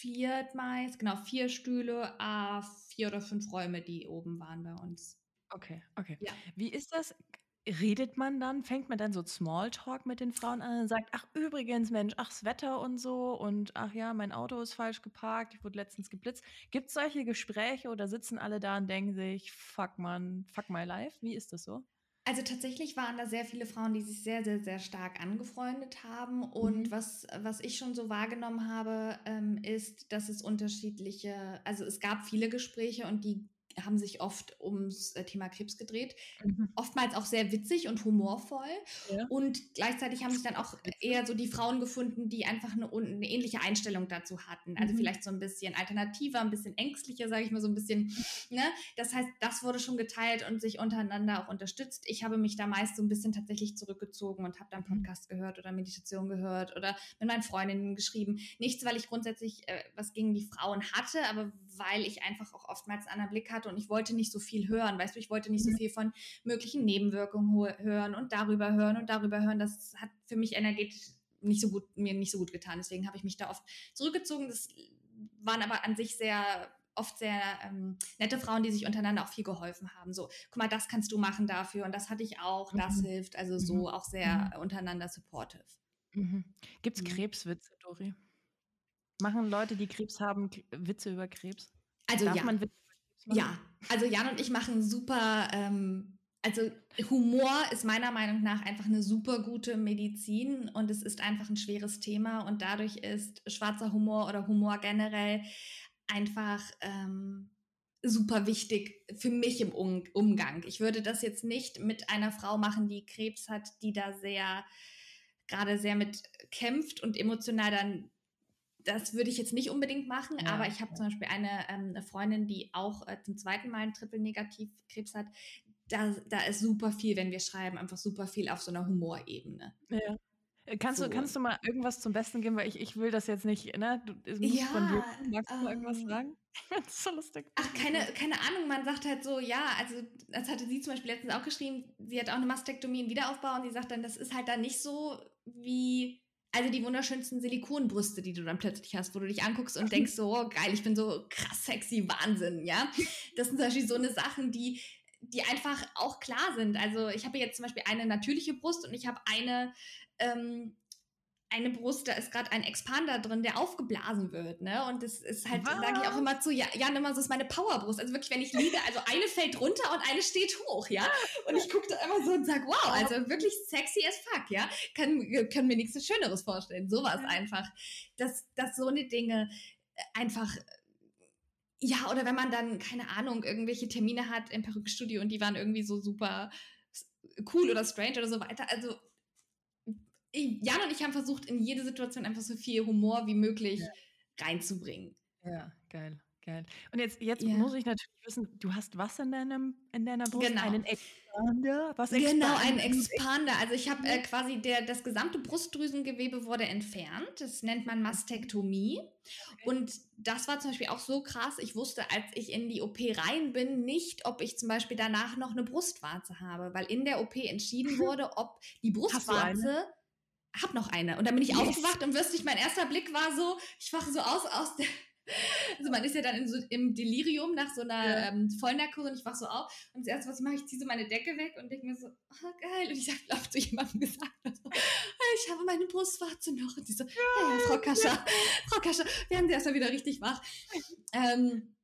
viert meist, genau, vier Stühle, ah, vier oder fünf Räume, die oben waren bei uns. Okay, okay. Ja. Wie ist das? Redet man dann, fängt man dann so Smalltalk mit den Frauen an und sagt, ach übrigens, Mensch, ach, das Wetter und so und ach ja, mein Auto ist falsch geparkt, ich wurde letztens geblitzt. Gibt es solche Gespräche oder sitzen alle da und denken sich, fuck man, fuck my life? Wie ist das so? Also tatsächlich waren da sehr viele Frauen, die sich sehr, sehr, sehr stark angefreundet haben. Und Mhm. was, was ich schon so wahrgenommen habe, ähm, ist, dass es unterschiedliche, also es gab viele Gespräche und die haben sich oft ums äh, Thema Krebs gedreht. Oftmals auch sehr witzig und humorvoll. Ja. Und gleichzeitig haben sich dann auch eher so die Frauen gefunden, die einfach eine, eine ähnliche Einstellung dazu hatten. Also Mhm. vielleicht so ein bisschen alternativer, ein bisschen ängstlicher, sage ich mal, so ein bisschen. Ne? Das heißt, das wurde schon geteilt und sich untereinander auch unterstützt. Ich habe mich da meist so ein bisschen tatsächlich zurückgezogen und habe dann Mhm. Podcast gehört oder Meditation gehört oder mit meinen Freundinnen geschrieben. Nichts, weil ich grundsätzlich äh, was gegen die Frauen hatte, aber weil ich einfach auch oftmals einen anderen Blick hatte und ich wollte nicht so viel hören. Weißt du, ich wollte nicht so Mhm. viel von möglichen Nebenwirkungen hören und darüber hören und darüber hören. Das hat für mich energetisch nicht so gut, mir nicht so gut getan. Deswegen habe ich mich da oft zurückgezogen. Das waren aber an sich sehr oft sehr ähm, nette Frauen, die sich untereinander auch viel geholfen haben. So, guck mal, das kannst du machen dafür und das hatte ich auch, das Mhm. hilft. Also so Mhm. auch sehr untereinander supportive. Mhm. Gibt es Mhm. Krebswitze, Dori? Machen Leute, die Krebs haben, Witze über Krebs? Also Darf ja. Man Witze? Ja, also Jan und ich machen super, ähm, also Humor ist meiner Meinung nach einfach eine super gute Medizin und es ist einfach ein schweres Thema und dadurch ist schwarzer Humor oder Humor generell einfach ähm, super wichtig für mich im um Umgang. Ich würde das jetzt nicht mit einer Frau machen, die Krebs hat, die da sehr gerade sehr mit kämpft und emotional dann das würde ich jetzt nicht unbedingt machen, ja, aber ich habe zum Beispiel eine, ähm, eine, Freundin, die auch äh, zum zweiten Mal einen Triple-Negativ-Krebs hat. Da, da ist super viel, wenn wir schreiben, einfach super viel auf so einer Humorebene. Ja. Äh, kannst, so. du, kannst du mal irgendwas zum Besten geben, weil ich, ich will das jetzt nicht, ne? Du, ja, von dir. Magst du ähm, mal irgendwas ähm, sagen? das ist so lustig. Ach, keine, keine Ahnung, man sagt halt so, ja, also das hatte sie zum Beispiel letztens auch geschrieben, sie hat auch eine Mastektomie, einen Wiederaufbau und sie sagt dann, das ist halt dann nicht so wie, also die wunderschönsten Silikonbrüste, die du dann plötzlich hast, wo du dich anguckst und denkst so, oh, geil, ich bin so krass sexy, Wahnsinn, ja. Das sind zum Beispiel so eine Sachen, die die einfach auch klar sind. Also ich habe jetzt zum Beispiel eine natürliche Brust und ich habe eine ähm, eine Brust, da ist gerade ein Expander drin, der aufgeblasen wird, ne? Und das ist halt, sage ich auch immer zu Jan immer, so ist meine Powerbrust. Also wirklich, wenn ich liege, also eine fällt runter und eine steht hoch, ja? Und ich gucke da immer so und sage, wow, also wirklich sexy as fuck, ja? Kann, können mir nichts Schöneres vorstellen. Sowas einfach. Dass, dass so eine Dinge einfach ja, oder wenn man dann, keine Ahnung, irgendwelche Termine hat im Perückenstudio und die waren irgendwie so super cool oder strange oder so weiter. Also Jan und ich haben versucht, in jede Situation einfach so viel Humor wie möglich ja. reinzubringen. Ja, geil, geil. Und jetzt, jetzt ja. muss ich natürlich wissen, du hast was in, deinem, in deiner Brust? Genau. Einen Expander? Was genau, einen Expander. Also ich habe äh, quasi der, das gesamte Brustdrüsengewebe wurde entfernt. Das nennt man Mastektomie. Okay. Und das war zum Beispiel auch so krass. Ich wusste, als ich in die OP rein bin, nicht, ob ich zum Beispiel danach noch eine Brustwarze habe, weil in der OP entschieden wurde, ob die Brustwarze hab noch eine. Und dann bin ich yes. aufgewacht und wirst mein erster Blick war so, ich wache so aus, aus der, also man ist ja dann so, im Delirium nach so einer ja. ähm, Vollnarkose und ich wach so auf und das erste, was ich mache, ich ziehe so meine Decke weg und denke mir so, oh, geil. Und ich habe laut zu jemandem gesagt, also, ich habe meine Brustwarze noch. Und sie so, hey, Frau Kascha, Frau Kascha, wir haben sie erstmal wieder richtig wach. Ähm,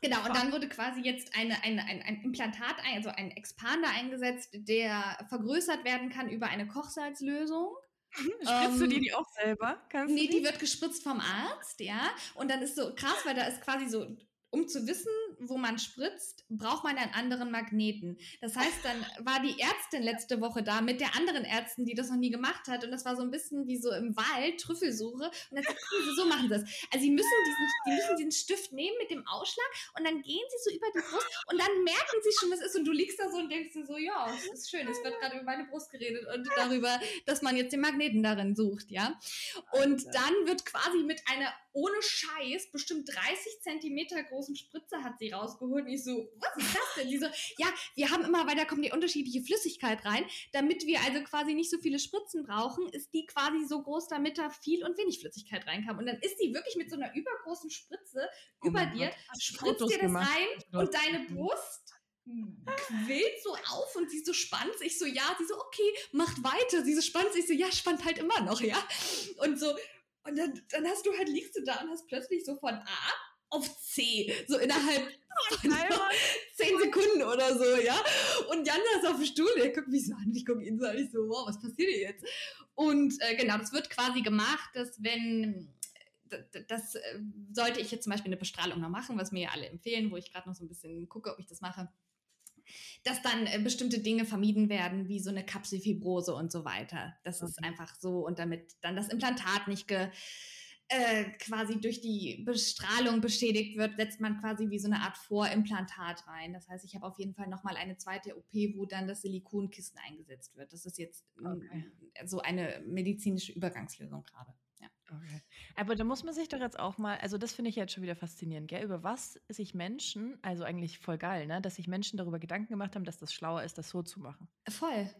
Genau, und dann wurde quasi jetzt eine, eine, ein, ein Implantat, also ein Expander eingesetzt, der vergrößert werden kann über eine Kochsalzlösung. Spritzt ähm, du die, die auch selber? Kannst nee, die wird gespritzt vom Arzt, ja. Und dann ist so krass, weil da ist quasi so um zu wissen, wo man spritzt, braucht man einen anderen Magneten. Das heißt, dann war die Ärztin letzte Woche da mit der anderen Ärztin, die das noch nie gemacht hat. Und das war so ein bisschen wie so im Wald, Trüffelsuche. Und dann sagt sie, so machen sie das. Also sie müssen, diesen, die müssen diesen Stift nehmen mit dem Ausschlag und dann gehen sie so über die Brust und dann merken sie schon, was ist. Und du liegst da so und denkst dir so, ja, es ist schön, es wird gerade über meine Brust geredet und darüber, dass man jetzt den Magneten darin sucht, ja. Und dann wird quasi mit einer ohne Scheiß bestimmt 30 Zentimeter großen Spritze hat sie rausgeholt. Und ich so, was ist das denn? Die so, ja, wir haben immer, weil da kommt die unterschiedliche Flüssigkeit rein. Damit wir also quasi nicht so viele Spritzen brauchen, ist die quasi so groß, damit da viel und wenig Flüssigkeit reinkam. Und dann ist sie wirklich mit so einer übergroßen Spritze oh über dir, Gott. spritzt dir das gemacht. rein und deine Brust quillt so auf und sie so spannt sich so, ja, sie so, okay, macht weiter. Sie so spannt sich so, ja, spannt halt immer noch, ja. Und so, und dann, dann hast du halt, liegst du da und hast plötzlich so von A auf C, so innerhalb von zehn Sekunden oder so, ja. Und Jan ist auf dem Stuhl, der guckt mich so an, ich gucke ihn so an, ich so, wow, was passiert hier jetzt? Und äh, genau, das wird quasi gemacht, dass wenn das äh, sollte ich jetzt zum Beispiel eine Bestrahlung noch machen, was mir ja alle empfehlen, wo ich gerade noch so ein bisschen gucke, ob ich das mache dass dann äh, bestimmte Dinge vermieden werden, wie so eine Kapselfibrose und so weiter. Das okay. ist einfach so und damit dann das Implantat nicht ge, äh, quasi durch die Bestrahlung beschädigt wird, setzt man quasi wie so eine Art Vorimplantat rein. Das heißt, ich habe auf jeden Fall nochmal eine zweite OP, wo dann das Silikonkissen eingesetzt wird. Das ist jetzt okay. so eine medizinische Übergangslösung gerade. Okay. Aber da muss man sich doch jetzt auch mal, also das finde ich jetzt schon wieder faszinierend, gell? über was sich Menschen, also eigentlich voll geil, ne? dass sich Menschen darüber Gedanken gemacht haben, dass das schlauer ist, das so zu machen. Voll.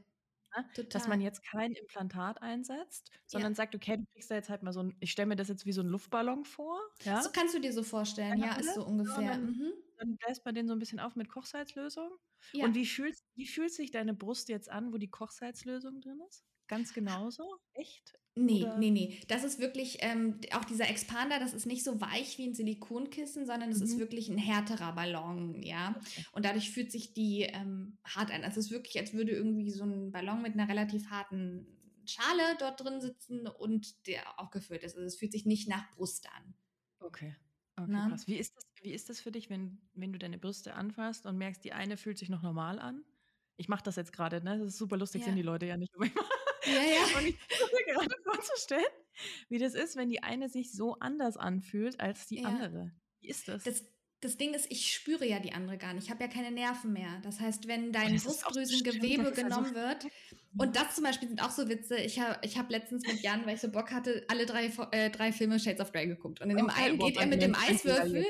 Ne? Dass man jetzt kein Implantat einsetzt, sondern ja. sagt, okay, du kriegst da jetzt halt mal so ein, ich stelle mir das jetzt wie so ein Luftballon vor. Ja? So kannst du dir so vorstellen, ja, ist so ungefähr. Dann, mhm. dann bläst man den so ein bisschen auf mit Kochsalzlösung. Ja. Und wie fühlt, wie fühlt sich deine Brust jetzt an, wo die Kochsalzlösung drin ist? Ganz genauso? Echt? Nee, Oder? nee, nee. Das ist wirklich, ähm, auch dieser Expander, das ist nicht so weich wie ein Silikonkissen, sondern es mhm. ist wirklich ein härterer Ballon, ja. Okay. Und dadurch fühlt sich die ähm, hart an. Also es ist wirklich, als würde irgendwie so ein Ballon mit einer relativ harten Schale dort drin sitzen und der auch gefüllt ist. Also es fühlt sich nicht nach Brust an. Okay. Okay, krass. Wie ist, das, wie ist das für dich, wenn, wenn du deine Brüste anfasst und merkst, die eine fühlt sich noch normal an? Ich mache das jetzt gerade, ne? Das ist super lustig, ja. sehen die Leute ja nicht. Ja, ja. Und ich versuche mir gerade vorzustellen, wie das ist, wenn die eine sich so anders anfühlt als die ja. andere. Wie ist das? das? Das Ding ist, ich spüre ja die andere gar nicht. Ich habe ja keine Nerven mehr. Das heißt, wenn dein Brustdrüsengewebe genommen wird, und das zum Beispiel sind auch so Witze. Ich habe ich hab letztens mit Jan, weil ich so Bock hatte, alle drei, äh, drei Filme Shades of Grey geguckt. Und in dem okay, einen geht er mit dem Eiswürfel,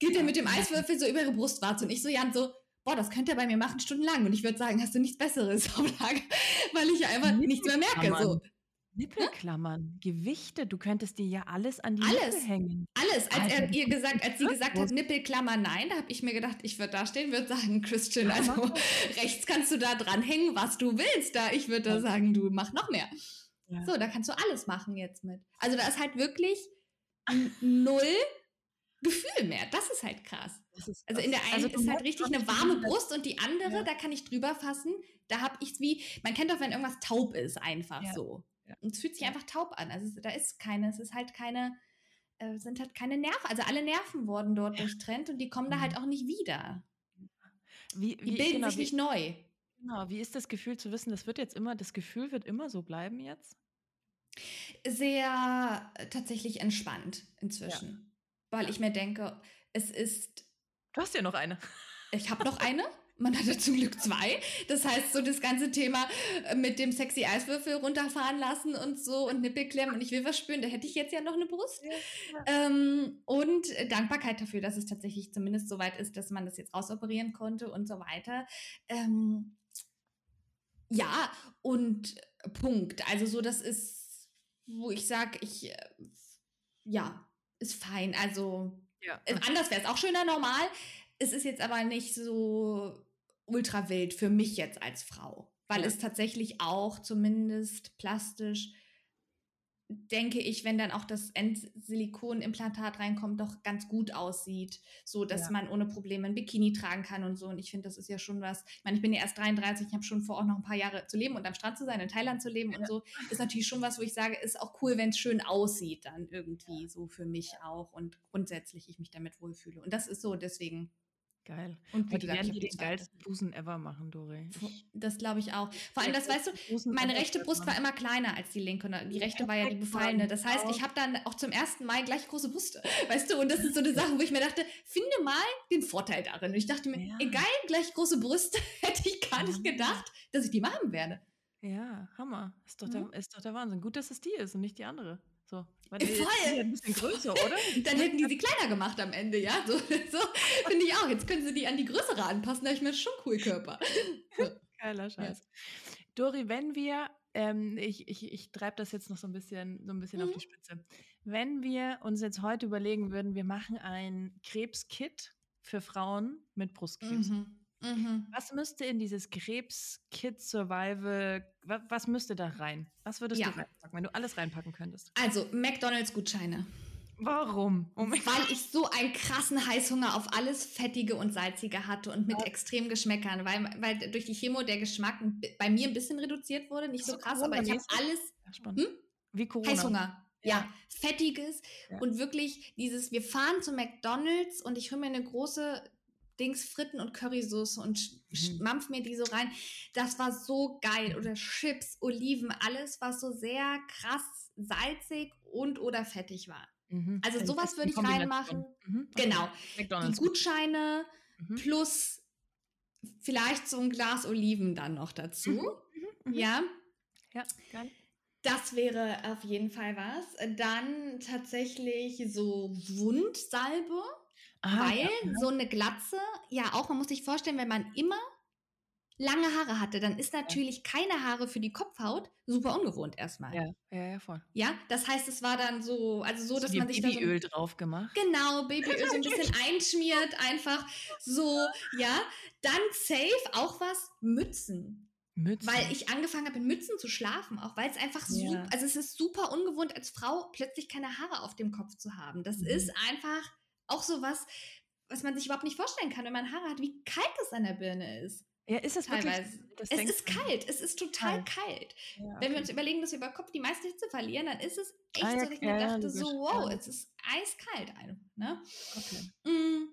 geht er mit dem Eiswürfel so über ihre Brustwarze. Und ich so, Jan, so, boah, das könnte er bei mir machen stundenlang. Und ich würde sagen, hast du nichts Besseres auf Lager, weil ich einfach nichts mehr merke. So. Nippelklammern, Gewichte, du könntest dir ja alles an die alles, Nippel hängen. Alles, als Alter, er ihr gesagt, als sie gesagt hat, Nippelklammern, nein, da habe ich mir gedacht, ich würde da stehen, würde sagen, Christian, also rechts kannst du da dranhängen, was du willst. Da, ich würde da sagen, du mach noch mehr. Ja. So, da kannst du alles machen jetzt mit. Also da ist halt wirklich null Gefühl mehr. Das ist halt krass. Also in der einen also ist halt richtig eine warme Brust und die andere, ja. da kann ich drüber fassen. Da habe ich es wie, man kennt doch, wenn irgendwas taub ist, einfach ja. so. Und es fühlt sich einfach taub an. Also da ist keine, es ist halt keine, äh, sind halt keine Nerven. Also alle Nerven wurden dort durchtrennt und die kommen da halt mhm. auch nicht wieder. Wie, wie, die bilden genau, sich nicht neu. Genau, wie ist das Gefühl zu wissen, das wird jetzt immer, das Gefühl wird immer so bleiben jetzt? Sehr äh, tatsächlich entspannt inzwischen weil ich mir denke, es ist. Du hast ja noch eine. Ich habe noch eine. Man hatte zum Glück zwei. Das heißt, so das ganze Thema äh, mit dem sexy Eiswürfel runterfahren lassen und so und Nippelklemmen und ich will was spüren, da hätte ich jetzt ja noch eine Brust. Ja. Ähm, und Dankbarkeit dafür, dass es tatsächlich zumindest so weit ist, dass man das jetzt rausoperieren konnte und so weiter. Ähm, ja, und Punkt. Also so, das ist, wo ich sage, ich, äh, ja, ist fein. Also ja. Äh, anders wäre es auch schöner normal. Es ist jetzt aber nicht so ultra wild für mich jetzt als Frau, weil ja. es tatsächlich auch zumindest plastisch denke ich, wenn dann auch das Endsilikonimplantat reinkommt, doch ganz gut aussieht, so dass ja. man ohne Probleme ein Bikini tragen kann und so. Und ich finde, das ist ja schon was. Ich meine, ich bin ja erst 33, ich habe schon vor, auch noch ein paar Jahre zu leben und am Strand zu sein, in Thailand zu leben ja. und so. Ist natürlich schon was, wo ich sage, ist auch cool, wenn es schön aussieht, dann irgendwie so für mich auch und grundsätzlich ich mich damit wohlfühle. Und das ist so, deswegen Geil. Und wie gesagt, werden die den geilsten Busen ever machen, Dore. Das glaube ich auch. Vor allem, das weißt du, meine rechte Brust war immer kleiner als die linke und die rechte war ja die befallene. Das heißt, ich habe dann auch zum ersten Mal gleich große Brüste. Weißt du, und das ist so eine Sache, wo ich mir dachte, finde mal den Vorteil darin. Und ich dachte mir, ja. egal, gleich große Brüste, hätte ich gar nicht gedacht, dass ich die machen werde. Ja, Hammer. Ist doch, der, mhm. ist doch der Wahnsinn. Gut, dass es die ist und nicht die andere. So, weil die, Voll. Ein bisschen größer, oder? Dann hätten die sie kleiner gemacht am Ende, ja? So, so finde ich auch. Jetzt können sie die an die größere anpassen, da habe ich mir schon cool Körper. So. Geiler Scheiß. Ja. Dori, wenn wir, ähm, ich, ich, ich treibe das jetzt noch so ein bisschen, so ein bisschen mhm. auf die Spitze. Wenn wir uns jetzt heute überlegen würden, wir machen ein Krebskit für Frauen mit Brustkrebs. Mhm. Mhm. Was müsste in dieses Krebs-Kid-Survival, was, was, müsste da rein? Was würdest ja. du reinpacken, wenn du alles reinpacken könntest? Also, McDonalds-Gutscheine. Warum? Oh Weil ich so einen krassen Heißhunger auf alles Fettige und Salzige hatte und mit ja. extremen Geschmäckern, weil, weil durch die Chemo der Geschmack bei mir ein bisschen reduziert wurde, nicht so krass, aber ich habe alles. Hm? Wie Corona. Heißhunger. Ja, ja. fettiges ja. und wirklich dieses, wir fahren zu McDonalds und ich hole mir eine große Dings Fritten und Currysoße und mhm. mampf mir die so rein. Das war so geil. Oder Chips, Oliven, alles, was so sehr krass salzig und oder fettig war. Mhm. Also sowas würde ich reinmachen. Mhm. Genau. McDonald's. Die Gutscheine mhm. plus vielleicht so ein Glas Oliven dann noch dazu. Mhm. Mhm. Ja. Ja, geil. Das wäre auf jeden Fall was. Dann tatsächlich so Wundsalbe. Ah, Weil ja. so eine Glatze, ja auch, man muss sich vorstellen, wenn man immer lange Haare hatte, dann ist natürlich keine Haare für die Kopfhaut super ungewohnt erstmal. Ja, ja, ja, voll. Ja, das heißt, es war dann so, also so, dass man sich Babyöl so, drauf gemacht. Genau, Babyöl so ein bisschen einschmiert, einfach so, ja. Dann safe auch was Mützen. Mützen. Weil ich angefangen habe, in Mützen zu schlafen, auch weil es einfach ja. super, also es ist super ungewohnt, als Frau plötzlich keine Haare auf dem Kopf zu haben. Das mhm. ist einfach auch so was, was man sich überhaupt nicht vorstellen kann, wenn man Haare hat, wie kalt es an der Birne ist. Ja, ist es teilweise. Wirklich, es ist kalt, es ist total kalt. kalt. Ja, okay. Wenn wir uns überlegen, dass wir über Kopf die meiste Hitze verlieren, dann ist es echt ah, ja, so, dass ich mir dachte, so, wow, es ist eiskalt. Ne? Okay. Mm,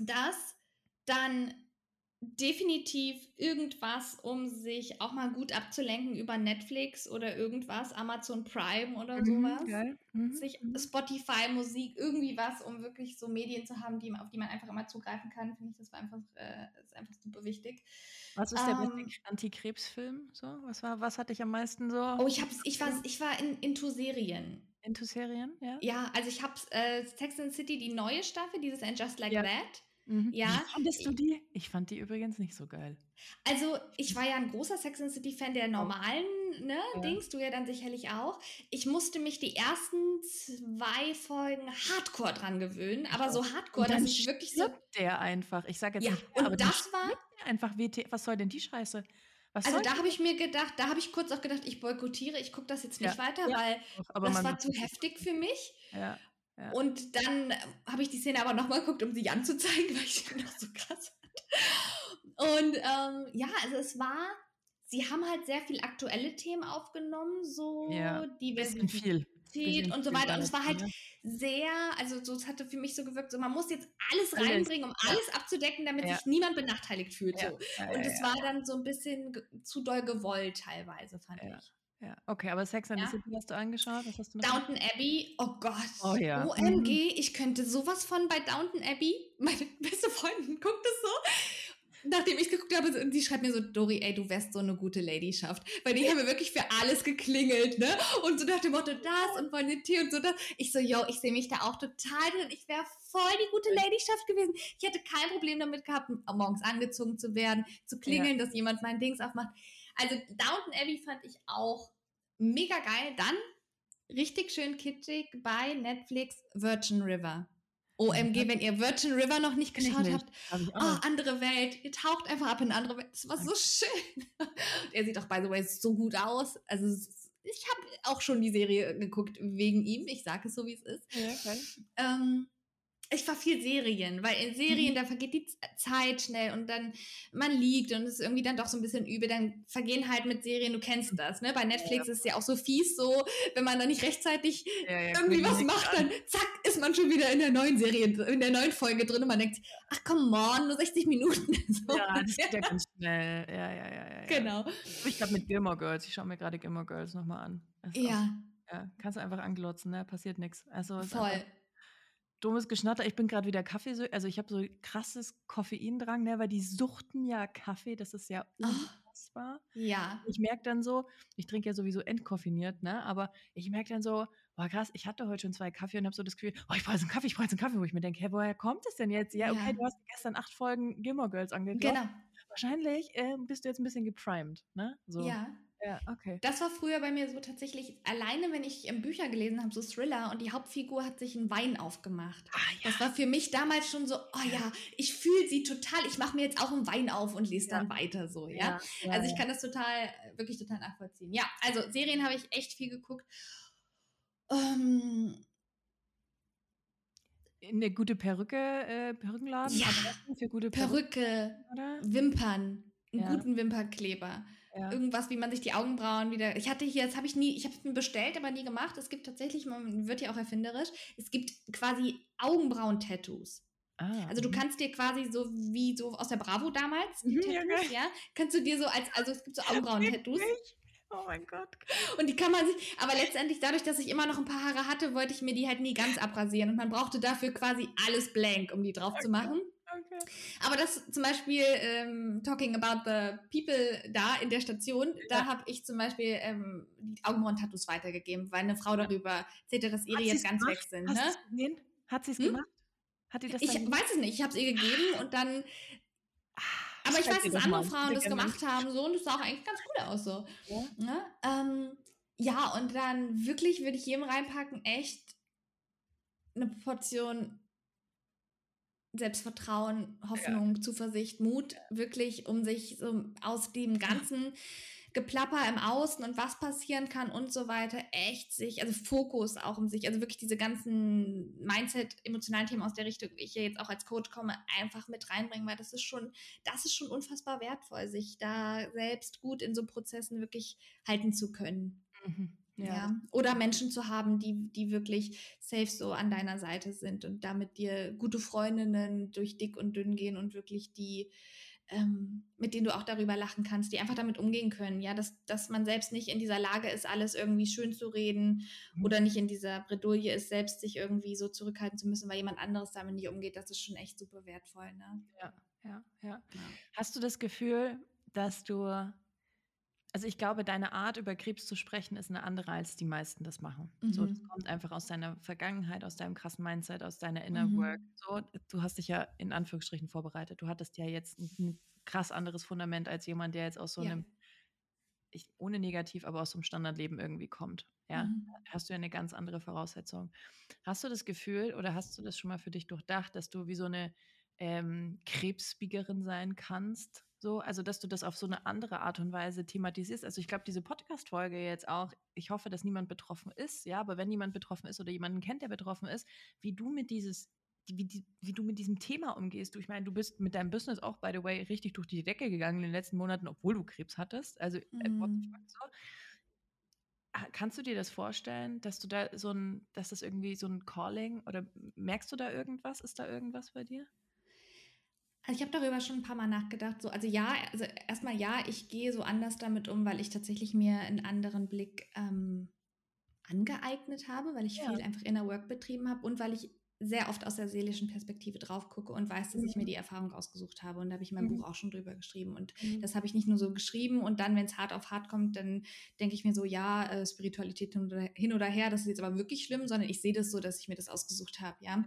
das, dann definitiv irgendwas, um sich auch mal gut abzulenken über Netflix oder irgendwas, Amazon Prime oder mhm, sowas. Geil. Mhm. Sich mhm. Spotify, Musik, irgendwie was, um wirklich so Medien zu haben, die, auf die man einfach immer zugreifen kann, finde ich, das war einfach, äh, ist einfach super wichtig. Was ist der ähm, Antikrebsfilm? So? Was, war, was hatte ich am meisten so? Oh, ich, hab's, ich, war, ich war in, into Serien. Into Serien, ja? Ja, also ich habe äh, Sex and City, die neue Staffel, dieses And Just Like ja. That. Mhm. Ja. Wie fandest du die? Ich fand die übrigens nicht so geil. Also, ich war ja ein großer Sex and City Fan der normalen ne, ja. Dings, du ja dann sicherlich auch. Ich musste mich die ersten zwei Folgen Hardcore dran gewöhnen, aber so Hardcore, dass ich wirklich so der einfach. Ich sage jetzt ja, nicht, und aber das war einfach WT, was soll denn die Scheiße? Was also da habe ich mir gedacht, da habe ich kurz auch gedacht, ich boykottiere, ich gucke das jetzt nicht ja. weiter, weil aber das war zu heftig für mich. Ja. Und dann äh, habe ich die Szene aber nochmal geguckt, um sie anzuzeigen, weil ich sie noch so krass fand. Und ähm, ja, also es war, sie haben halt sehr viel aktuelle Themen aufgenommen, so ja, Diversität und so weiter. Und es war halt ja. sehr, also so, es hatte für mich so gewirkt, so man muss jetzt alles reinbringen, um alles abzudecken, damit ja. sich niemand benachteiligt fühlt. So. und es war dann so ein bisschen zu doll gewollt teilweise, fand ich. Ja, okay, aber Sex and the City hast du angeschaut? Was hast du Downton Abbey, oh Gott. Oh ja. OMG, mhm. ich könnte sowas von bei Downton Abbey. Meine beste Freundin guckt es so. Nachdem ich geguckt habe, und die schreibt mir so, Dori, ey, du wärst so eine gute Ladyschaft. Weil die haben mir wirklich für alles geklingelt, ne? Und so nach dem Motto, das und wollen den Tee und so das. Ich so, yo, ich sehe mich da auch total drin. Ich wäre voll die gute Ladyschaft gewesen. Ich hätte kein Problem damit gehabt, morgens angezogen zu werden, zu klingeln, ja. dass jemand mein Dings aufmacht. Also Downton Abbey fand ich auch mega geil. Dann richtig schön kitschig bei Netflix Virgin River. OMG, wenn ihr Virgin River noch nicht geschaut nicht. habt. Hab oh, andere Welt. Ihr taucht einfach ab in eine andere Welt. Das war so schön. er sieht auch, by the way, so gut aus. Also, ich habe auch schon die Serie geguckt wegen ihm. Ich sage es so, wie es ist. Ja, okay. ähm, ich war viel Serien, weil in Serien, mhm. da vergeht die Zeit schnell und dann man liegt und es ist irgendwie dann doch so ein bisschen übel, dann vergehen halt mit Serien, du kennst das, ne? Bei Netflix ja. ist es ja auch so fies so, wenn man da nicht rechtzeitig ja, ja, irgendwie was macht, dann zack, ist man schon wieder in der neuen Serie, in der neuen Folge drin und man denkt, ach come on, nur 60 Minuten. so. Ja, das geht ja ganz schnell. Ja, ja, ja, ja. Genau. Ich glaube mit Gilmore Girls, ich schaue mir gerade Gilmore Girls nochmal an. Ja. Auch, ja. Kannst du einfach anglotzen, ne? Passiert nichts. Also, Voll. Einfach, dummes Geschnatter. Ich bin gerade wieder Kaffee, also ich habe so krasses Koffeindrang, ne, weil die suchten ja Kaffee, das ist ja ah. unfassbar. Oh, ja. Ich merke dann so, ich trinke ja sowieso entkoffiniert, ne, aber ich merke dann so, boah krass, ich hatte heute schon zwei Kaffee und habe so das Gefühl, oh, ich brauche jetzt einen Kaffee, ich brauche jetzt einen Kaffee, wo ich mir denke, hä, woher kommt es denn jetzt? Ja, okay, ja. du hast gestern acht Folgen Gilmore Girls angeguckt. Genau. Wahrscheinlich äh, bist du jetzt ein bisschen geprimed, ne? So. Ja. Ja, okay. Das war früher bei mir so tatsächlich, alleine wenn ich Bücher gelesen habe, so Thriller und die Hauptfigur hat sich einen Wein aufgemacht. Ah, ja. Das war für mich damals schon so, oh ja, ich fühle sie total, ich mache mir jetzt auch einen Wein auf und lese ja. dann weiter so, ja. ja also ich kann das total, wirklich total nachvollziehen. Ja, also Serien habe ich echt viel geguckt. Ähm, eine gute Perücke, äh, Perückenladen? Ja, für gute Perücke, Perücke Wimpern, einen guten Wimpernkleber. Ja. Irgendwas, wie man sich die Augenbrauen wieder. Ich hatte hier, das habe ich nie, ich habe es mir bestellt, aber nie gemacht. Es gibt tatsächlich, man wird ja auch erfinderisch, es gibt quasi Augenbrauen-Tattoos. Ah, also du mhm. kannst dir quasi so wie so aus der Bravo damals, die mhm, Tattoos, ja, kannst du dir so als, also es gibt so Augenbrauen-Tattoos. Oh mein Gott. Und die kann man sich, aber letztendlich dadurch, dass ich immer noch ein paar Haare hatte, wollte ich mir die halt nie ganz abrasieren. Und man brauchte dafür quasi alles blank, um die drauf okay. zu machen. Okay. Aber das zum Beispiel, ähm, talking about the people da in der Station, ja. da habe ich zum Beispiel ähm, die Augenbrauen-Tattoos weitergegeben, weil eine Frau darüber erzählte, dass ihre jetzt ganz gemacht? weg sind. Hast ne? Hat sie es hm? gemacht? Hat die das ich gemacht? weiß es nicht, ich habe es ihr gegeben und dann. Ah, aber ich weiß, dass andere Frauen das gemacht haben so und es sah auch eigentlich ganz gut aus so. Ja, ne? ähm, ja und dann wirklich würde ich jedem reinpacken, echt eine Portion Selbstvertrauen, Hoffnung, ja. Zuversicht, Mut, wirklich, um sich so aus dem ganzen Geplapper im Außen und was passieren kann und so weiter, echt sich, also Fokus auch um sich, also wirklich diese ganzen Mindset, emotionalen Themen aus der Richtung, ich ja jetzt auch als Coach komme, einfach mit reinbringen, weil das ist schon, das ist schon unfassbar wertvoll, sich da selbst gut in so Prozessen wirklich halten zu können. Mhm. Ja. ja. Oder Menschen zu haben, die, die wirklich safe so an deiner Seite sind und damit dir gute Freundinnen durch dick und dünn gehen und wirklich die, ähm, mit denen du auch darüber lachen kannst, die einfach damit umgehen können. Ja, dass, dass man selbst nicht in dieser Lage ist, alles irgendwie schön zu reden mhm. oder nicht in dieser Bredouille ist, selbst sich irgendwie so zurückhalten zu müssen, weil jemand anderes damit nicht umgeht. Das ist schon echt super wertvoll. Ne? Ja, ja, ja, ja. Hast du das Gefühl, dass du also ich glaube, deine Art, über Krebs zu sprechen, ist eine andere, als die meisten das machen. Mhm. So, das kommt einfach aus deiner Vergangenheit, aus deinem krassen Mindset, aus deiner Inner mhm. Work. So, du hast dich ja in Anführungsstrichen vorbereitet. Du hattest ja jetzt ein, ein krass anderes Fundament als jemand, der jetzt aus so ja. einem, ich, ohne negativ, aber aus so einem Standardleben irgendwie kommt. Ja, mhm. hast du ja eine ganz andere Voraussetzung. Hast du das Gefühl oder hast du das schon mal für dich durchdacht, dass du wie so eine ähm, Krebsbiegerin sein kannst? So, also dass du das auf so eine andere Art und Weise thematisierst. Also ich glaube, diese Podcast-Folge jetzt auch, ich hoffe, dass niemand betroffen ist, ja, aber wenn jemand betroffen ist oder jemanden kennt, der betroffen ist, wie du mit dieses, wie, die, wie du mit diesem Thema umgehst. Du, ich meine, du bist mit deinem Business auch, by the way, richtig durch die Decke gegangen in den letzten Monaten, obwohl du Krebs hattest. Also äh, mhm. so. Kannst du dir das vorstellen, dass du da so ein, dass das irgendwie so ein Calling oder merkst du da irgendwas? Ist da irgendwas bei dir? Also ich habe darüber schon ein paar Mal nachgedacht. So, also ja, also erstmal ja, ich gehe so anders damit um, weil ich tatsächlich mir einen anderen Blick ähm, angeeignet habe, weil ich ja. viel einfach Inner Work betrieben habe und weil ich sehr oft aus der seelischen Perspektive drauf gucke und weiß, dass ich mir mhm. die Erfahrung ausgesucht habe. Und da habe ich mein mhm. Buch auch schon drüber geschrieben. Und mhm. das habe ich nicht nur so geschrieben und dann, wenn es hart auf hart kommt, dann denke ich mir so, ja, äh, Spiritualität hin oder, hin oder, her, das ist jetzt aber wirklich schlimm, sondern ich sehe das so, dass ich mir das ausgesucht habe. Ja?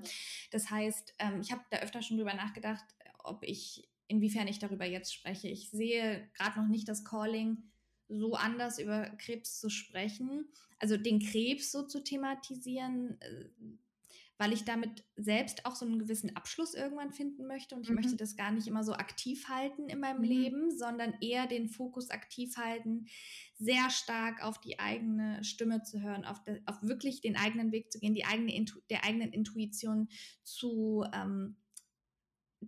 Das heißt, ähm, ich habe da öfter schon drüber nachgedacht, ob ich, inwiefern ich darüber jetzt spreche. Ich sehe gerade noch nicht das Calling, so anders über Krebs zu sprechen, also den Krebs so zu thematisieren, äh, weil ich damit selbst auch so einen gewissen Abschluss irgendwann finden möchte und ich mhm. möchte das gar nicht immer so aktiv halten in meinem mhm. Leben, sondern eher den Fokus aktiv halten, sehr stark auf die eigene Stimme zu hören, auf, de, auf wirklich den eigenen Weg zu gehen, die eigene Intu der eigenen Intuition zu ähm,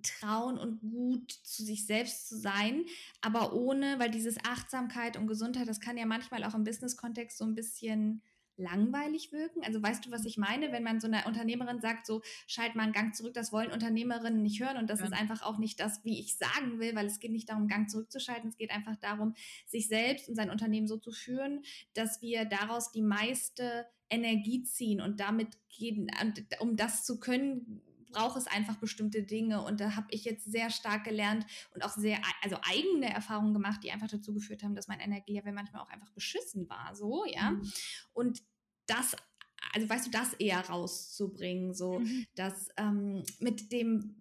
trauen und gut zu sich selbst zu sein, aber ohne, weil dieses Achtsamkeit und Gesundheit, das kann ja manchmal auch im Business-Kontext so ein bisschen langweilig wirken. Also weißt du, was ich meine, wenn man so einer Unternehmerin sagt, so schalt mal einen Gang zurück, das wollen Unternehmerinnen nicht hören und das ja. ist einfach auch nicht das, wie ich sagen will, weil es geht nicht darum, Gang zurückzuschalten, es geht einfach darum, sich selbst und sein Unternehmen so zu führen, dass wir daraus die meiste Energie ziehen und damit gehen, um das zu können, braucht es einfach bestimmte Dinge. Und da habe ich jetzt sehr stark gelernt und auch sehr, also eigene Erfahrungen gemacht, die einfach dazu geführt haben, dass mein Energielevel manchmal auch einfach beschissen war. So, ja. Mhm. Und das also weißt du, das eher rauszubringen, so mhm. dass ähm, mit dem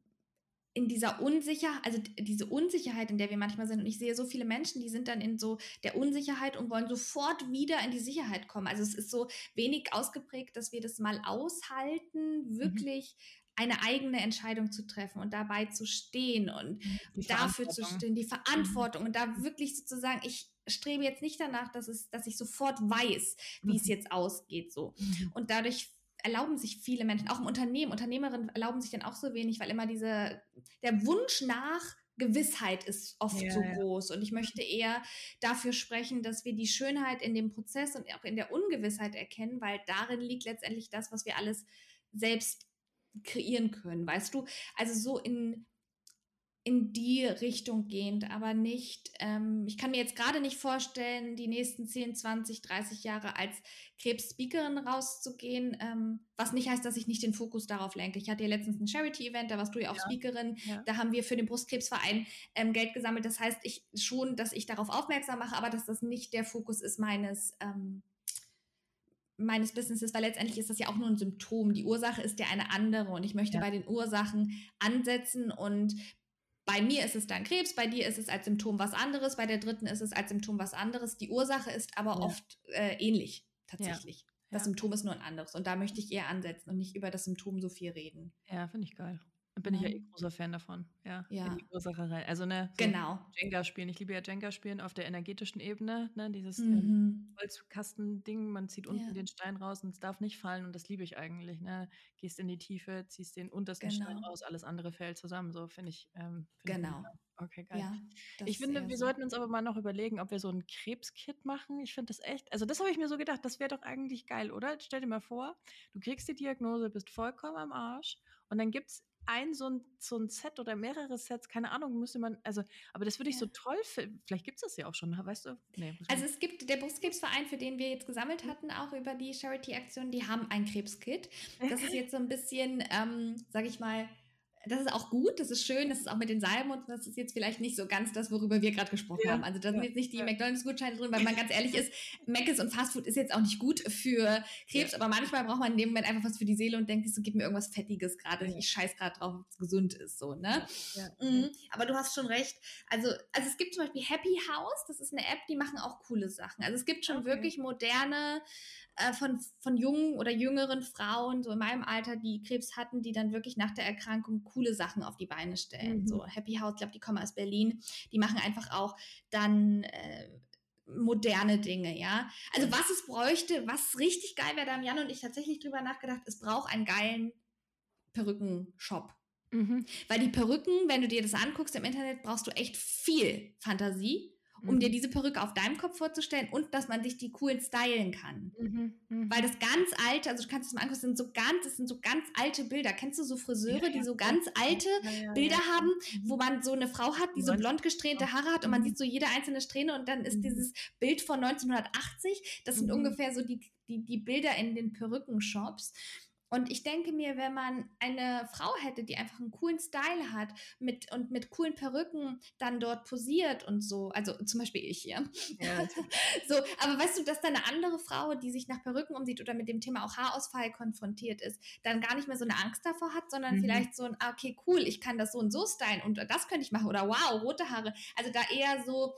in dieser Unsicherheit, also diese Unsicherheit, in der wir manchmal sind, und ich sehe so viele Menschen, die sind dann in so der Unsicherheit und wollen sofort wieder in die Sicherheit kommen. Also es ist so wenig ausgeprägt, dass wir das mal aushalten, mhm. wirklich mhm eine eigene Entscheidung zu treffen und dabei zu stehen und dafür zu stehen, die Verantwortung und da wirklich sozusagen, ich strebe jetzt nicht danach, dass es, dass ich sofort weiß, wie mhm. es jetzt ausgeht, so. Mhm. Und dadurch erlauben sich viele Menschen, auch im Unternehmen, Unternehmerinnen erlauben sich dann auch so wenig, weil immer diese, der Wunsch nach Gewissheit ist oft ja, so groß. Und ich möchte eher dafür sprechen, dass wir die Schönheit in dem Prozess und auch in der Ungewissheit erkennen, weil darin liegt letztendlich das, was wir alles selbst kreieren können, weißt du? Also so in, in die Richtung gehend, aber nicht, ähm, ich kann mir jetzt gerade nicht vorstellen, die nächsten 10, 20, 30 Jahre als Krebs-Speakerin rauszugehen, ähm, was nicht heißt, dass ich nicht den Fokus darauf lenke. Ich hatte ja letztens ein Charity-Event, da warst du ja auch ja. Speakerin, ja. da haben wir für den Brustkrebsverein ähm, Geld gesammelt. Das heißt, ich schon, dass ich darauf aufmerksam mache, aber dass das nicht der Fokus ist meines ähm, meines Businesses, weil letztendlich ist das ja auch nur ein Symptom. Die Ursache ist ja eine andere und ich möchte ja. bei den Ursachen ansetzen und bei mir ist es dann Krebs, bei dir ist es als Symptom was anderes, bei der dritten ist es als Symptom was anderes. Die Ursache ist aber ja. oft äh, ähnlich tatsächlich. Ja. Das Symptom ist nur ein anderes und da möchte ich eher ansetzen und nicht über das Symptom so viel reden. Ja, finde ich geil. Bin ich ja eh großer Fan davon. Ja. ja. In die rein. Also, ne, so genau. Jenga spielen. Ich liebe ja Jenga spielen auf der energetischen Ebene, ne, dieses ähm, mhm. Holzkasten-Ding. Man zieht unten ja. den Stein raus und es darf nicht fallen und das liebe ich eigentlich, ne. Gehst in die Tiefe, ziehst den untersten genau. Stein raus, alles andere fällt zusammen. So finde ich. Ähm, find genau. Ich Okay, geil. Ja, ich finde, wir so. sollten uns aber mal noch überlegen, ob wir so ein Krebskit machen. Ich finde das echt, also das habe ich mir so gedacht, das wäre doch eigentlich geil, oder? Stell dir mal vor, du kriegst die Diagnose, bist vollkommen am Arsch und dann gibt es ein so, ein so ein Set oder mehrere Sets, keine Ahnung, müsste man, also, aber das würde ich ja. so toll finden. Vielleicht gibt es das ja auch schon, weißt du? Nee, also es gibt der Brustkrebsverein, für den wir jetzt gesammelt hatten, auch über die Charity-Aktion, die haben ein Krebskit. Das ist jetzt so ein bisschen, ähm, sag ich mal, das ist auch gut, das ist schön, das ist auch mit den Salben und das ist jetzt vielleicht nicht so ganz das, worüber wir gerade gesprochen ja, haben. Also da sind jetzt nicht die ja. McDonalds-Gutscheine drin, weil man ganz ehrlich ist, Mc's und Fastfood ist jetzt auch nicht gut für Krebs, aber manchmal braucht man in dem Moment einfach was für die Seele und denkt sich so, gib mir irgendwas Fettiges gerade, ich scheiß gerade drauf, ob es gesund ist, so, ne? Mhm. Aber du hast schon recht. Also, also es gibt zum Beispiel Happy House, das ist eine App, die machen auch coole Sachen. Also es gibt schon okay. wirklich moderne äh, von, von jungen oder jüngeren Frauen, so in meinem Alter, die Krebs hatten, die dann wirklich nach der Erkrankung coole Sachen auf die Beine stellen. Mhm. So Happy House, ich glaube, die kommen aus Berlin. Die machen einfach auch dann äh, moderne Dinge, ja. Also was es bräuchte, was richtig geil wäre, da haben Jan und ich tatsächlich drüber nachgedacht, es braucht einen geilen Perückenshop. Mhm. Weil die Perücken, wenn du dir das anguckst im Internet, brauchst du echt viel Fantasie um mhm. dir diese Perücke auf deinem Kopf vorzustellen und dass man sich die cool stylen kann. Mhm. Mhm. Weil das ganz alte, also du kannst es mal angucken, sind so ganz, das sind so ganz alte Bilder. Kennst du so Friseure, ja, die so ganz alte ja, Bilder haben, wo mhm. man so eine Frau hat, die so blond gesträhnte Haare hat und man mhm. sieht so jede einzelne Strähne und dann ist dieses Bild von 1980, das sind ungefähr so die, die, die Bilder in den Perückenshops. Und ich denke mir, wenn man eine Frau hätte, die einfach einen coolen Style hat mit, und mit coolen Perücken dann dort posiert und so, also zum Beispiel ich hier. Ja. so, aber weißt du, dass da eine andere Frau, die sich nach Perücken umsieht oder mit dem Thema auch Haarausfall konfrontiert ist, dann gar nicht mehr so eine Angst davor hat, sondern mhm. vielleicht so ein, ah, okay, cool, ich kann das so und so stylen und das könnte ich machen oder wow, rote Haare. Also da eher so,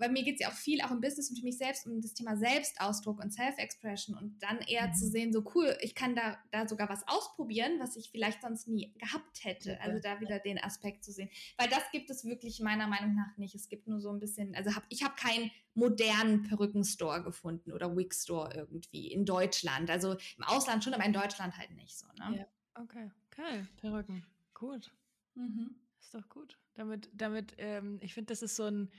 weil mir geht es ja auch viel, auch im Business und für mich selbst, um das Thema Selbstausdruck und Self-Expression und dann eher mhm. zu sehen, so cool, ich kann da, da sogar was ausprobieren, was ich vielleicht sonst nie gehabt hätte. Also da wieder den Aspekt zu sehen. Weil das gibt es wirklich meiner Meinung nach nicht. Es gibt nur so ein bisschen, also hab, ich habe keinen modernen Perückenstore gefunden oder Wig-Store irgendwie in Deutschland. Also im Ausland schon, aber in Deutschland halt nicht so. Ne? Ja, okay, okay, Perücken, gut. Mhm. Ist doch gut. Damit, damit, ähm, ich finde, das ist so ein,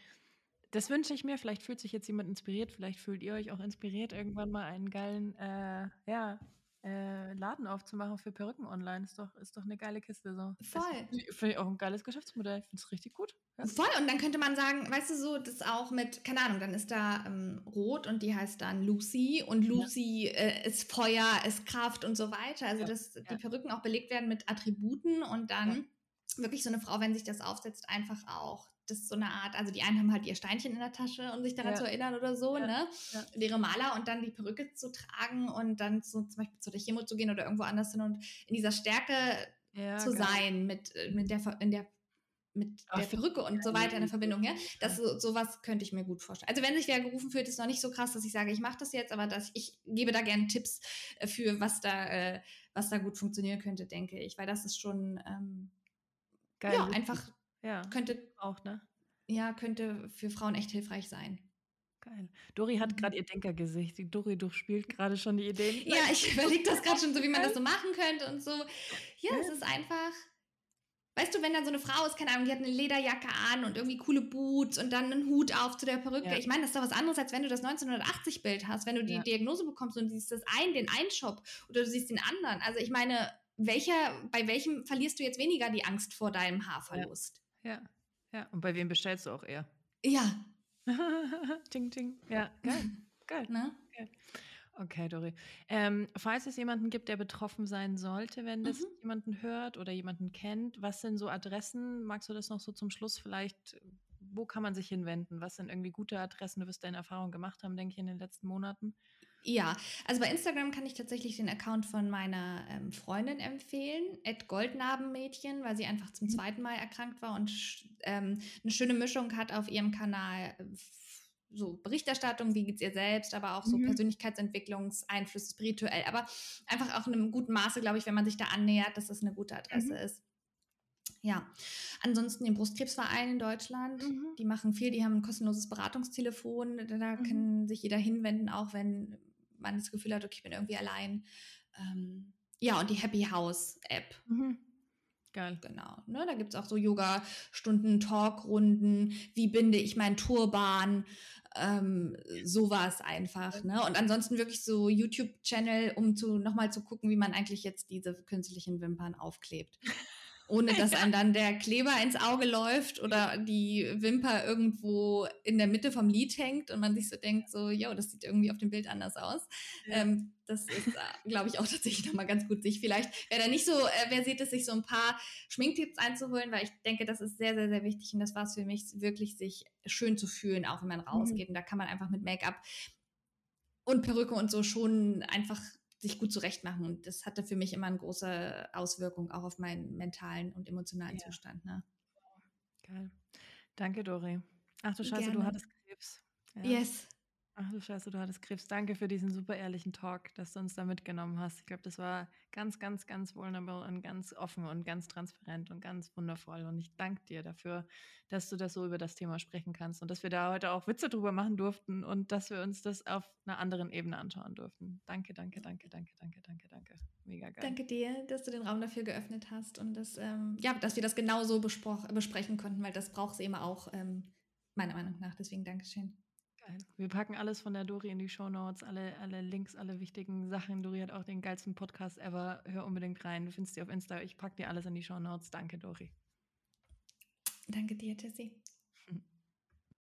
das wünsche ich mir. Vielleicht fühlt sich jetzt jemand inspiriert. Vielleicht fühlt ihr euch auch inspiriert, irgendwann mal einen geilen äh, ja, äh, Laden aufzumachen für Perücken online. Ist doch, ist doch eine geile Kiste. So. Voll. Finde ich auch ein geiles Geschäftsmodell. Ich finde es richtig gut. Ja. Voll. Und dann könnte man sagen, weißt du so, das auch mit, keine Ahnung, dann ist da ähm, Rot und die heißt dann Lucy. Und Lucy ja. äh, ist Feuer, ist Kraft und so weiter. Also, ja. dass die Perücken auch belegt werden mit Attributen und dann wirklich so eine Frau, wenn sich das aufsetzt, einfach auch das ist so eine Art, also die einen haben halt ihr Steinchen in der Tasche, um sich daran ja. zu erinnern oder so, ja. ne? Ja. ihre Maler und dann die Perücke zu tragen und dann so zum Beispiel zu der Chemo zu gehen oder irgendwo anders hin und in dieser Stärke zu geil. sein mit, äh, mit der, in der mit Ach, der Perücke und so weiter in der Verbindung her. Das so, sowas könnte ich mir gut vorstellen. Also wenn sich wer gerufen fühlt, ist noch nicht so krass, dass ich sage, ich mache das jetzt, aber dass ich gebe da gerne Tipps äh, für, was da, äh, was da gut funktionieren könnte, denke ich, weil das ist schon ähm, Geil. Ja, einfach ja, könnte auch, ne? Ja, könnte für Frauen echt hilfreich sein. Geil. Dori hat gerade mhm. ihr Denkergesicht. Die Dori durchspielt gerade schon die Ideen. Ja, ich überlege das gerade schon so, wie man das so machen könnte und so. Ja, es ist einfach. Weißt du, wenn dann so eine Frau ist, keine Ahnung, die hat eine Lederjacke an und irgendwie coole Boots und dann einen Hut auf zu der Perücke. Ja. Ich meine, das ist doch was anderes, als wenn du das 1980-Bild hast, wenn du die ja. Diagnose bekommst und siehst das ein, den einen Shop oder du siehst den anderen. Also ich meine, welcher, bei welchem verlierst du jetzt weniger die Angst vor deinem Haarverlust? Ja, ja. ja. Und bei wem bestellst du auch eher? Ja. ting, ting. Ja, geil. geil. Na? geil. Okay, Dori. Ähm, falls es jemanden gibt, der betroffen sein sollte, wenn das mhm. jemanden hört oder jemanden kennt, was sind so Adressen? Magst du das noch so zum Schluss vielleicht? Wo kann man sich hinwenden? Was sind irgendwie gute Adressen? Du wirst deine Erfahrung gemacht haben, denke ich, in den letzten Monaten. Ja, also bei Instagram kann ich tatsächlich den Account von meiner ähm, Freundin empfehlen, Goldnarbenmädchen, weil sie einfach zum mhm. zweiten Mal erkrankt war und ähm, eine schöne Mischung hat auf ihrem Kanal. Äh, so Berichterstattung, wie geht es ihr selbst, aber auch so mhm. Persönlichkeitsentwicklungseinflüsse spirituell, aber einfach auch in einem guten Maße, glaube ich, wenn man sich da annähert, dass das eine gute Adresse mhm. ist. Ja, ansonsten den Brustkrebsverein in Deutschland, mhm. die machen viel, die haben ein kostenloses Beratungstelefon, da mhm. kann sich jeder hinwenden, auch wenn man das Gefühl hat, okay, ich bin irgendwie allein. Ähm, ja, und die Happy House App. Mhm. Geil. Genau. Ne, da gibt es auch so Yoga-Stunden, Talkrunden, wie binde ich meinen Turban, ähm, sowas einfach. Ne? Und ansonsten wirklich so YouTube-Channel, um zu nochmal zu gucken, wie man eigentlich jetzt diese künstlichen Wimpern aufklebt ohne dass einem dann der Kleber ins Auge läuft oder die Wimper irgendwo in der Mitte vom Lid hängt und man sich so denkt, so, ja, das sieht irgendwie auf dem Bild anders aus. Ja. Ähm, das ist, äh, glaube ich, auch tatsächlich nochmal ganz gut, sich vielleicht, wer da nicht so äh, wer sieht es, sich so ein paar Schminktipps einzuholen, weil ich denke, das ist sehr, sehr, sehr wichtig und das war es für mich, wirklich sich schön zu fühlen, auch wenn man rausgeht. Mhm. Und da kann man einfach mit Make-up und Perücke und so schon einfach sich gut zurechtmachen. Und das hatte für mich immer eine große Auswirkung auch auf meinen mentalen und emotionalen ja. Zustand. Ne? Geil. Danke, Dori. Ach du Scheiße, Gerne. du hattest Krebs. Ja. Yes. Ach du Scheiße, du hattest Krebs. Danke für diesen super ehrlichen Talk, dass du uns da mitgenommen hast. Ich glaube, das war ganz, ganz, ganz vulnerable und ganz offen und ganz transparent und ganz wundervoll. Und ich danke dir dafür, dass du das so über das Thema sprechen kannst und dass wir da heute auch Witze drüber machen durften und dass wir uns das auf einer anderen Ebene anschauen durften. Danke, danke, danke, danke, danke, danke, danke. Mega geil. Danke dir, dass du den Raum dafür geöffnet hast und dass, ähm, ja, dass wir das genauso besprechen konnten, weil das braucht es eben auch, ähm, meiner Meinung nach. Deswegen Dankeschön. Geil. Wir packen alles von der Dori in die Show Notes, alle, alle Links, alle wichtigen Sachen. Dori hat auch den geilsten Podcast ever. Hör unbedingt rein. Du findest die auf Insta. Ich packe dir alles in die Show Notes. Danke, Dori. Danke dir, Jessie.